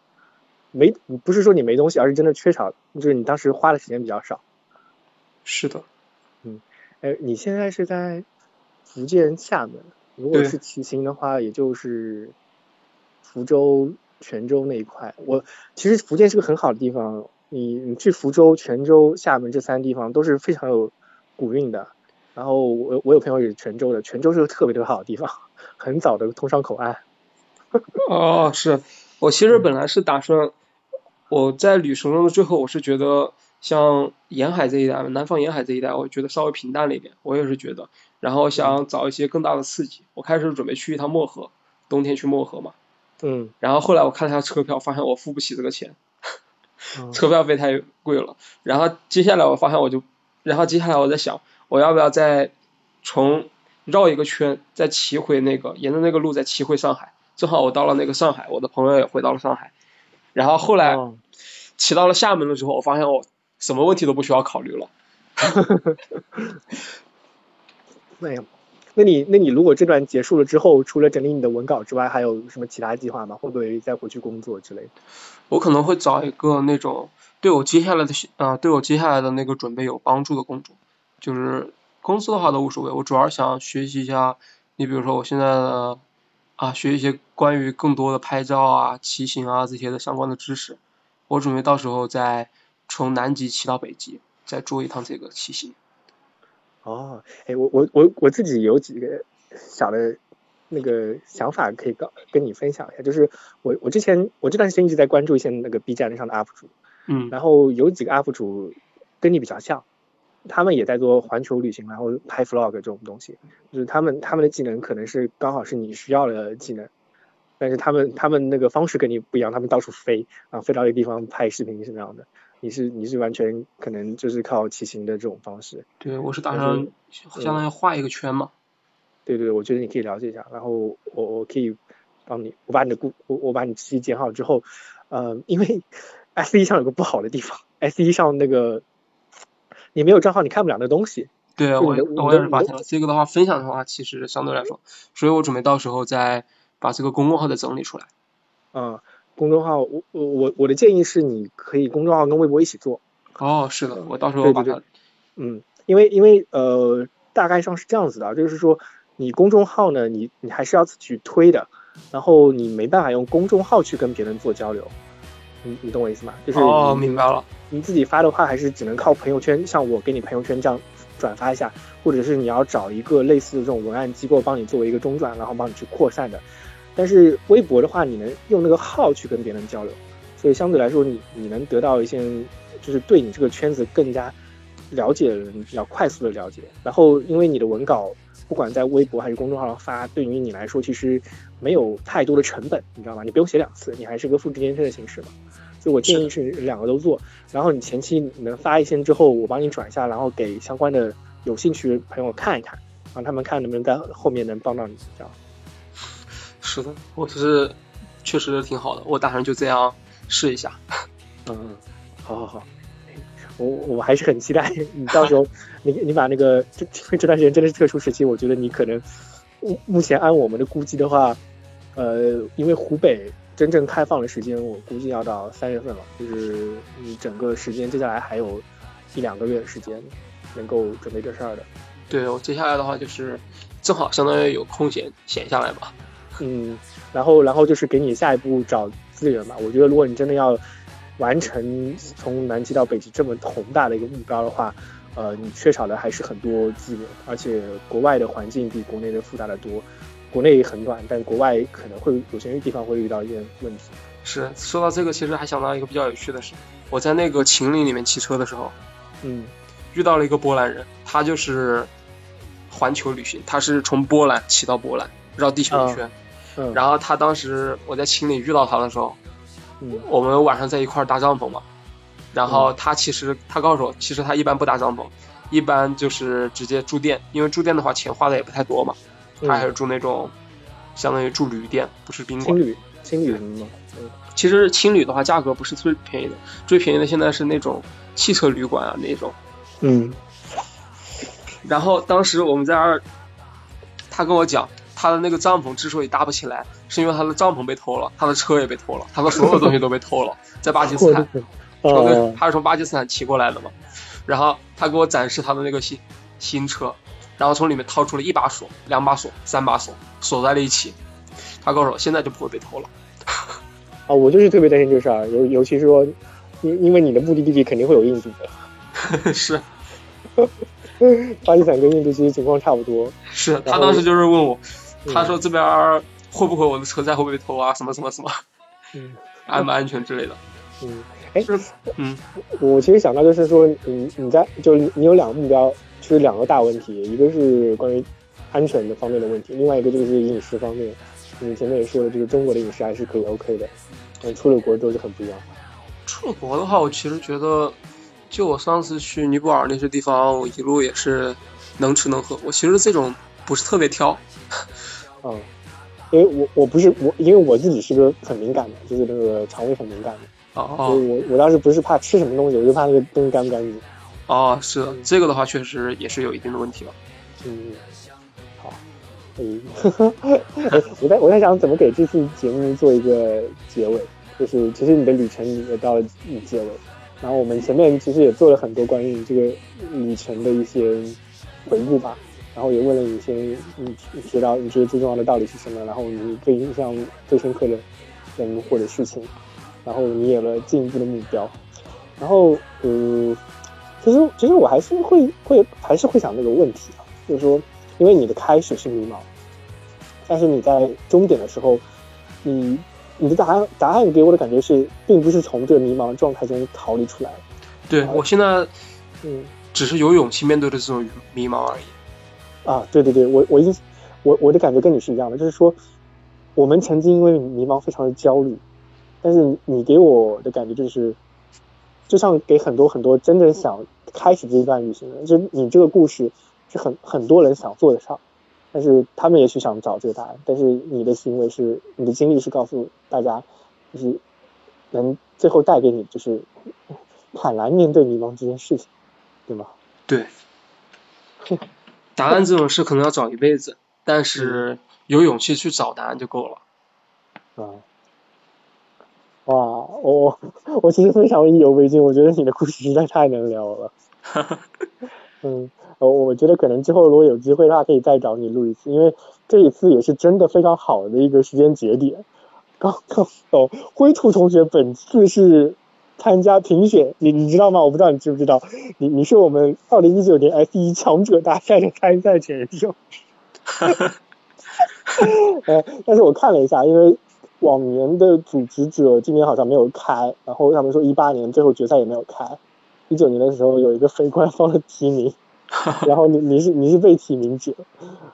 没不是说你没东西，而是真的缺少，就是你当时花的时间比较少。是的，嗯，哎，你现在是在福建厦门，如果是骑行的话，也就是福州、泉州那一块。我其实福建是个很好的地方。你你去福州、泉州、厦门这三个地方都是非常有古韵的。然后我我有朋友也是泉州的，泉州是个特别特别好的地方，很早的通商口岸。哦，是我其实本来是打算我在旅程中的最后，我是觉得像沿海这一带，南方沿海这一带，我觉得稍微平淡了一点。我也是觉得，然后想找一些更大的刺激。我开始准备去一趟漠河，冬天去漠河嘛。嗯。然后后来我看了下车票，发现我付不起这个钱。车票费太贵了，然后接下来我发现我就，然后接下来我在想，我要不要再从绕一个圈，再骑回那个沿着那个路再骑回上海？正好我到了那个上海，我的朋友也回到了上海，然后后来骑到了厦门的时候，我发现我什么问题都不需要考虑了。没有。那你那你如果这段结束了之后，除了整理你的文稿之外，还有什么其他计划吗？会不会再回去工作之类的？我可能会找一个那种对我接下来的啊，对我接下来的那个准备有帮助的工作，就是公司的话都无所谓，我主要想学习一下。你比如说我现在的啊，学一些关于更多的拍照啊、骑行啊这些的相关的知识。我准备到时候再从南极骑到北极，再做一趟这个骑行。哦，哎，我我我我自己有几个小的那个想法可以告跟你分享一下，就是我我之前我这段时间一直在关注一些那个 B 站上的 UP 主，嗯，然后有几个 UP 主跟你比较像，他们也在做环球旅行，然后拍 Vlog 这种东西，就是他们他们的技能可能是刚好是你需要的技能，但是他们他们那个方式跟你不一样，他们到处飞啊，飞到一个地方拍视频什么样的。你是你是完全可能就是靠骑行的这种方式，对，我是打算相当于画一个圈嘛。对对，我觉得你可以了解一下，然后我我可以帮你，我把你的故我我把你自己剪好之后，呃，因为 S 一上有个不好的地方，S 一上那个你没有账号你看不了那东西。对啊，我我也是发现了这个的话，分享的话其实相对来说，所以我准备到时候再把这个公众号再整理出来。嗯。公众号，我我我我的建议是，你可以公众号跟微博一起做。哦，是的，我到时候把它。嗯，因为因为呃，大概上是这样子的，就是说你公众号呢，你你还是要自己去推的，然后你没办法用公众号去跟别人做交流。你你懂我意思吗？就是哦，明白了。你自己发的话，还是只能靠朋友圈，像我给你朋友圈这样转发一下，或者是你要找一个类似的这种文案机构帮你作为一个中转，然后帮你去扩散的。但是微博的话，你能用那个号去跟别人交流，所以相对来说，你你能得到一些就是对你这个圈子更加了解的人比较快速的了解。然后，因为你的文稿不管在微博还是公众号上发，对于你来说其实没有太多的成本，你知道吗？你不用写两次，你还是个复制粘贴的形式嘛。所以我建议是两个都做。然后你前期能发一些之后，我帮你转一下，然后给相关的有兴趣的朋友看一看，让他们看能不能在后面能帮到你，这样。是的，我是确实挺好的，我打算就这样试一下。嗯，好好好，我我还是很期待你到时候 你你把那个这这段时间真的是特殊时期，我觉得你可能目目前按我们的估计的话，呃，因为湖北真正开放的时间，我估计要到三月份了，就是你整个时间接下来还有一两个月的时间能够准备这事儿的。对我接下来的话就是正好相当于有空闲闲下来吧。嗯，然后然后就是给你下一步找资源吧。我觉得如果你真的要完成从南极到北极这么宏大的一个目标的话，呃，你缺少的还是很多资源，而且国外的环境比国内的复杂的多。国内很短，但国外可能会有些地方会遇到一些问题。是说到这个，其实还想到一个比较有趣的事。我在那个秦岭里面骑车的时候，嗯，遇到了一个波兰人，他就是环球旅行，他是从波兰骑到波兰，绕地球一圈。嗯，然后他当时我在秦岭遇到他的时候，嗯我们晚上在一块搭帐篷嘛。然后他其实他告诉我，其实他一般不搭帐篷，一般就是直接住店，因为住店的话钱花的也不太多嘛。他还是住那种相当于住旅店，不是宾馆。青旅，青旅什么吗？嗯其实青旅的话，价格不是最便宜的，最便宜的现在是那种汽车旅馆啊那种。嗯然后当时我们在那儿，他跟我讲，他的那个帐篷之所以搭不起来，是因为他的帐篷被偷了，他的车也被偷了，他的所有东西都被偷了，在巴基斯坦。哦，他是从巴基斯坦骑过来的嘛。然后他给我展示他的那个新新车，然后从里面掏出了一把锁、两把锁、三把锁，锁在了一起。他告诉我，现在就不会被偷了。啊，我就是特别担心这事儿，尤尤其是说，因因为你的目的地肯定会有印度的，是巴基斯坦跟印度其实情况差不多。是，他当时就是问我，嗯他说这边会不会我的车载会不会被偷啊？什么什么什么，嗯 安不安全之类的。嗯，哎，是，嗯，我其实想到就是说，你你在就你有两个目标，就是两个大问题，一个是关于安全的方面的问题，另外一个就是饮食方面。你前面也说了，就是中国的饮食还是可以 OK 的，嗯，出了国之后就很不一样。出了国的话，我其实觉得，就我上次去尼泊尔那些地方，我一路也是能吃能喝。我其实这种不是特别挑。嗯，因为我我不是我，因为我自己是个很敏感的，就是那个肠胃很敏感的，所哦以我我当时不是怕吃什么东西，我就怕那个东西干不干净。哦，是的，这个的话确实也是有一定的问题了。嗯，好，嗯，我在我在想怎么给这次节目做一个结尾，就是其实你的旅程也到了结尾，然后我们前面其实也做了很多关于你这个旅程的一些回顾吧，然后也问了你一些你你学到你觉得最重要的道理是什么，然后你最印象最深刻的人物或者事情，然后你有了进一步的目标，然后嗯。其实，其实我还是会会还是会想这个问题啊，就是说，因为你的开始是迷茫，但是你在终点的时候，你你的答案答案给我的感觉是，并不是从这个迷茫状态中逃离出来。对我现在嗯只是有勇气面对的这种迷茫而已。啊，对对对，我我一我我的感觉跟你是一样的，就是说，我们曾经因为迷茫非常的焦虑，但是你给我的感觉就是。就像给很多很多真正想开始这一段旅行的，就你这个故事是很很多人想做得上，但是他们也许想找这个答案，但是你的行为是你的经历是告诉大家，就是能最后带给你就是坦然面对迷茫这件事情，对吗？对，答案这种事可能要找一辈子，但是有勇气去找答案就够了。啊。哇，我我其实非常意犹未尽，我觉得你的故事实在太能聊了。嗯，我我觉得可能之后如果有机会的话，可以再找你录一次，因为这一次也是真的非常好的一个时间节点。刚刚哦，灰兔同学本次是参加评选，你你知道吗？我不知道你知不知道，你你是我们二零一九年 S 一强者大赛的参赛选手。呃，但是我看了一下，因为。往年的组织者今年好像没有开，然后他们说一八年最后决赛也没有开，一九年的时候有一个非官方的提名，然后你你是你是被提名者，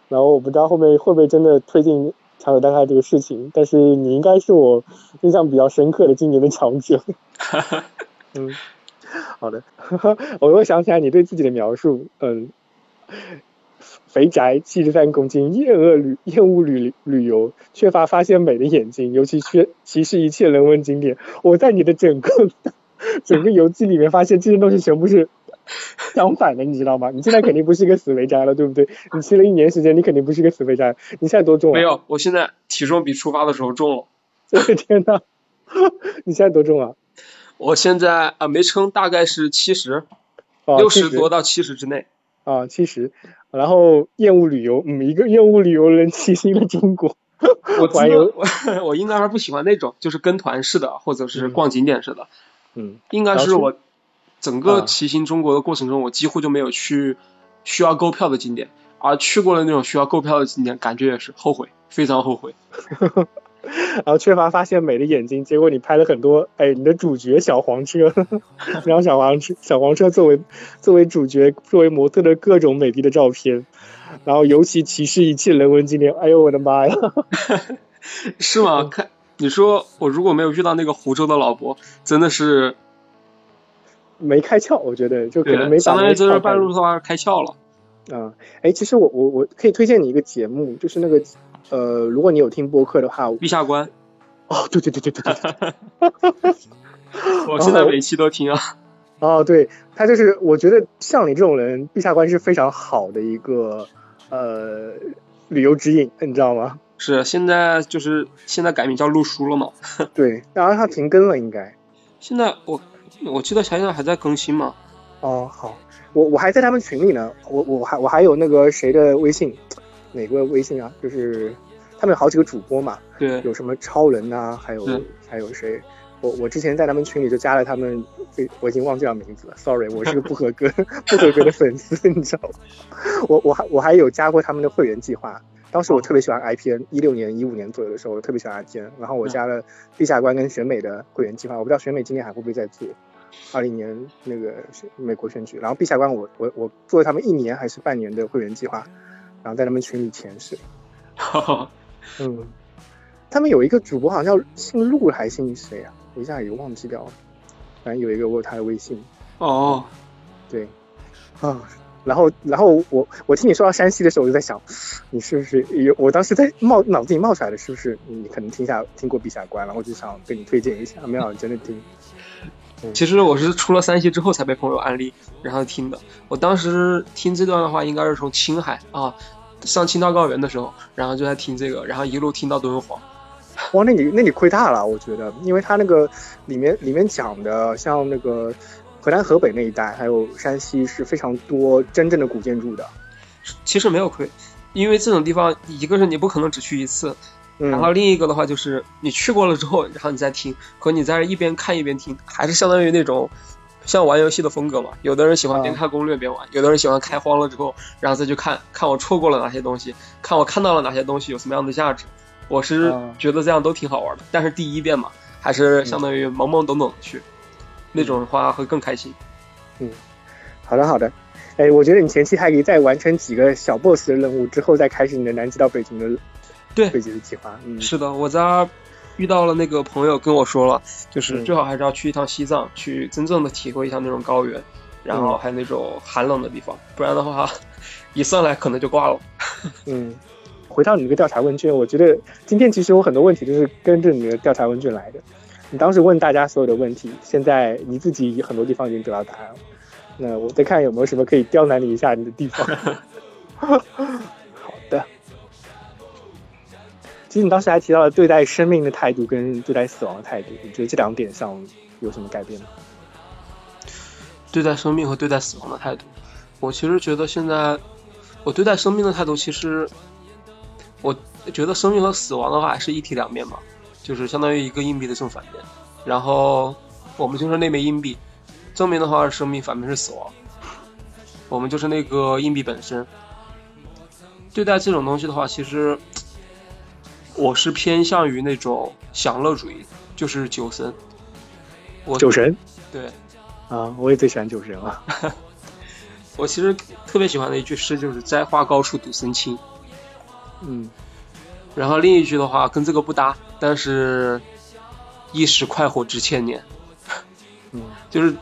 然后我不知道后面会不会真的推进强者大赛这个事情，但是你应该是我印象比较深刻的今年的强者。嗯，好的，我又想起来你对自己的描述，嗯。肥宅，七十三公斤，厌恶旅厌恶旅旅游，缺乏发现美的眼睛，尤其缺歧视一切人文景点。我在你的整个 整个游记里面发现这些东西全部是 相反的，你知道吗？你现在肯定不是一个死肥宅了，对不对？你吃了一年时间，你肯定不是一个死肥宅。你现在多重、啊？没。有，我现在体重比出发的时候重了。我 的天呐，你现在多重啊？我现在啊没称，大概是七十，啊，六十多到七十之内。啊，七十。然后厌恶旅游，嗯，一个厌恶旅游人骑行了中国。我我 我应该还不喜欢那种，就是跟团式的，或者是逛景点似的。嗯，应该是是我整个啊骑行中国的过程中，我几乎就没有去需要购票的景点，而去过了那种需要购票的景点，感觉也是后悔，非常后悔。然后缺乏发现美的眼睛，结果你拍了很多，哎，你的主角小黄车，然后小黄车小黄车作为作为主角，作为模特的各种美丽的照片，然后尤其歧视一切人文景点，哎呦我的妈呀！是吗？看你说我如果没有遇到那个湖州的老伯，真的是没开窍，我觉得就可能，没把相当于在这那个窍开半路的话开窍了。啊，哎，其实我我我可以推荐你一个节目，就是那个呃，如果你有听播客的话，陛下观，哦，对对对对对对对，我现在每期都听啊。哦，对他就是，我觉得像你这种人，陛下观是非常好的一个呃旅游指引，你知道吗？是，现在就是现在改名叫陆叔了嘛。对，然后他停更了，应该。现在我我记得现在还在更新嘛。哦，好，我我还在他们群里呢，我我还我还有那个谁的微信，哪个微信啊？就是他们有好几个主播嘛，对，有什么超人呐、还有嗯还有谁？我我之前在他们群里就加了他们，这我已经忘记了名字了，sorry，我是个不合格 不合格的粉丝，你知道吗？我我还我还有加过他们的会员计划，当时我特别喜欢 IPN，一六年一五年左右的时候，我特别喜欢 IPN，然后我加了陛下官跟选美的会员计划，我不知道选美今年还会不会再做。二零年那个是美国选举，然后陛下官我我我做了他们一年还是半年的会员计划，然后在他们群里潜水。嗯，他们有一个主播好像叫姓陆还姓谁啊？我一下也忘记掉了。反正有一个我有他的微信，哦，对，啊，然后然后我我听你说到山西的时候，我就在想，你是不是有？我当时在冒脑子里冒出来的是不是你可能听下听过陛下观，然后就想跟你推荐一下，没想到你真的听。其实我是出了山西之后才被朋友安利，然后听的。我当时听这段的话，应该是从青海啊上青藏高原的时候，然后就在听这个，然后一路听到敦煌。哇，那你那你亏大了，我觉得，因为他那个里面里面讲的，像那个河南、河北那一带，还有山西是非常多真正的古建筑的。其实没有亏，因为这种地方，一个是你不可能只去一次，嗯，然后另一个的话就是你去过了之后，然后你再听，和你在一边看一边听，还是相当于那种像玩游戏的风格嘛。有的人喜欢边看攻略边玩，有的人喜欢开荒了之后，然后再去看看我错过了哪些东西，看我看到了哪些东西有什么样的价值。我是啊觉得这样都挺好玩的，但是第一遍嘛，还是相当于懵懵懂懂的去，那种的话会更开心。嗯好的好的，哎，我觉得你前期还可以再完成几个小 boss 的任务，之后再开始你的南极到北极的对北极的计划。嗯，是的，我在遇到了那个朋友跟我说了，就是嗯最好还是要去一趟西藏，去真正的体会一下那种高原，然后还有那种寒冷的地方，不然的话，一上来可能就挂了。嗯，回到你那个调查问卷，我觉得今天其实有很多问题都是跟着你的调查问卷来的。你当时问大家所有的问题，现在你自己很多地方已经得到答案了。那我再看有没有什么可以刁难你一下你的地方。其实你当时还提到了对待生命的态度跟对待死亡的态度，你觉得这两点上有什么改变吗？对待生命和对待死亡的态度，我其实觉得现在我对待生命的态度，其实我觉得生命和死亡的话还是一体两面嘛，就是相当于一个硬币的正反面。然后我们就是那枚硬币，正面的话是生命，反面是死亡。我们就是那个硬币本身。对待这种东西的话，其实我是偏向于那种享乐主义，就是酒神。我酒神对。啊，我也最喜欢酒神了。我其实特别喜欢的一句诗就是“栽花高处独深青嗯”，然后另一句的话跟这个不搭，但是一时快活值千年。嗯 就是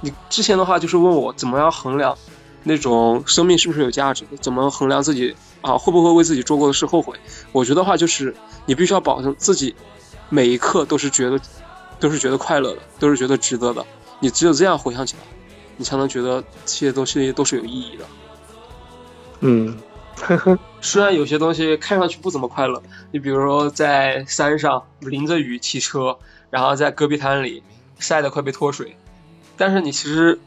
你之前的话就是问我怎么样衡量那种生命是不是有价值的，怎么衡量自己啊会不会为自己做过的事后悔？我觉得话就是你必须要保证自己每一刻都是觉得都是觉得快乐的，都是觉得值得的。你只有这样回想起来，你才能觉得这些东西都是有意义的。嗯，虽然有些东西看上去不怎么快乐，你比如说在山上淋着雨骑车，然后在戈壁滩里晒得快被脱水，但是你其实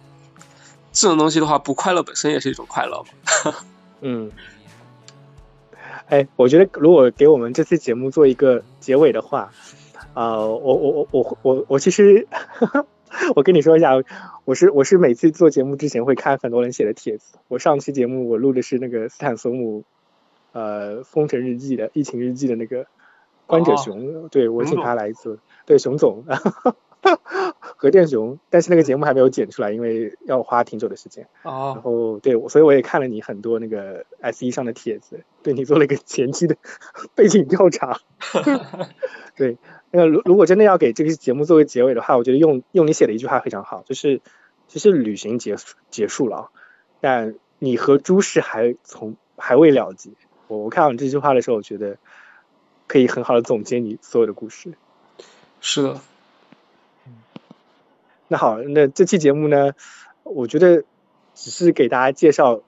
这种东西的话，不快乐本身也是一种快乐嘛。嗯，哎，我觉得如果给我们这期节目做一个结尾的话，啊、我我我我我我其实，我跟你说一下，我是我是每次做节目之前会看很多人写的帖子。我上期节目我录的是那个斯坦索姆，呃，封城日记的疫情日记的那个观者熊，对我请他来一次，对熊总，核电熊，但是那个节目还没有剪出来，因为要花挺久的时间。然哦，后对，我所以我也看了你很多那个 S E 上的帖子，对你做了一个前期的 背景调查。对，那如如果真的要给这个节目作为结尾的话，我觉得用用你写的一句话非常好，就是其实旅行结束结束了，但你和诸事还从还未了结。我我看到你这句话的时候，我觉得可以很好的总结你所有的故事。是的，那好，那这期节目呢，我觉得只是给大家介绍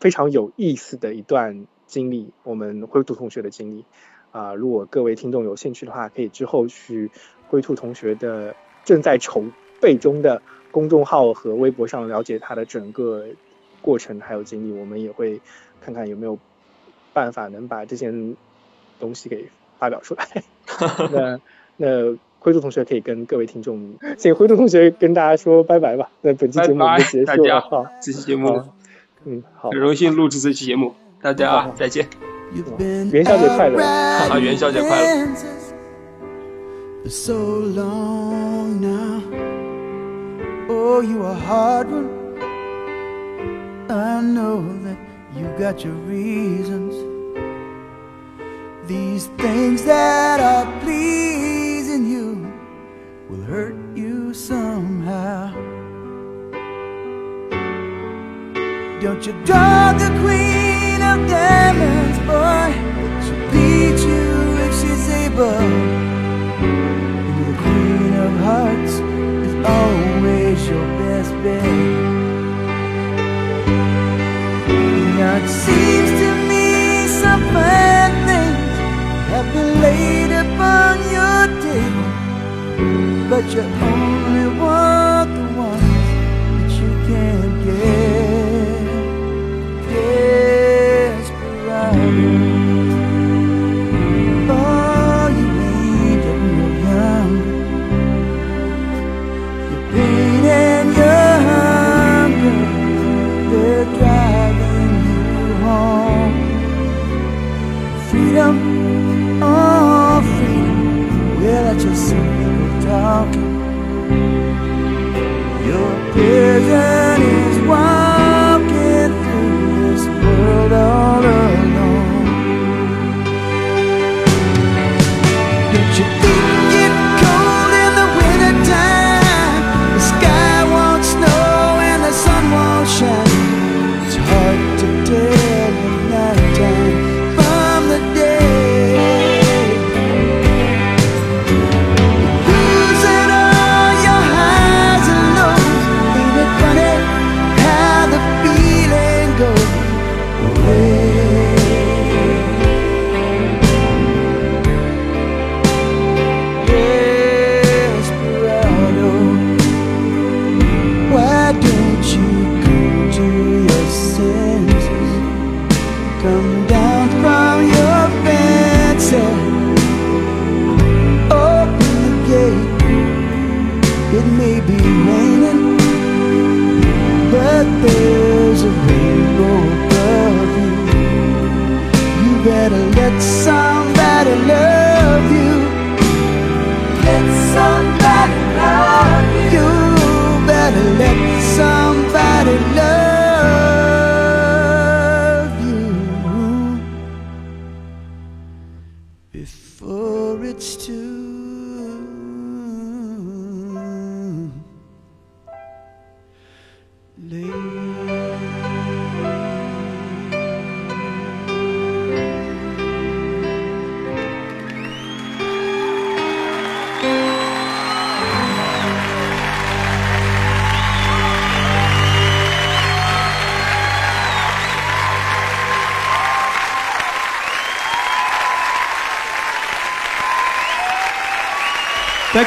非常有意思的一段经历，我们灰兔同学的经历啊、如果各位听众有兴趣的话，可以之后去灰兔同学的正在筹备中的公众号和微博上了解他的整个过程还有经历，我们也会看看有没有办法能把这些东西给发表出来。那那灰兔同学可以跟各位听众，请灰兔同学跟大家说拜拜吧。那本期节目就结束了哈。这期节目嗯，好很，荣幸录制这期节目，大家好再见。元宵节快乐啊元宵节快乐 so long now. Oh, you a hard one. I know that you got your reasons. These things that are pleasing you will hurt you somehow. Don't you draw the queen of diamonds, boy. that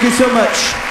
Thank you so much.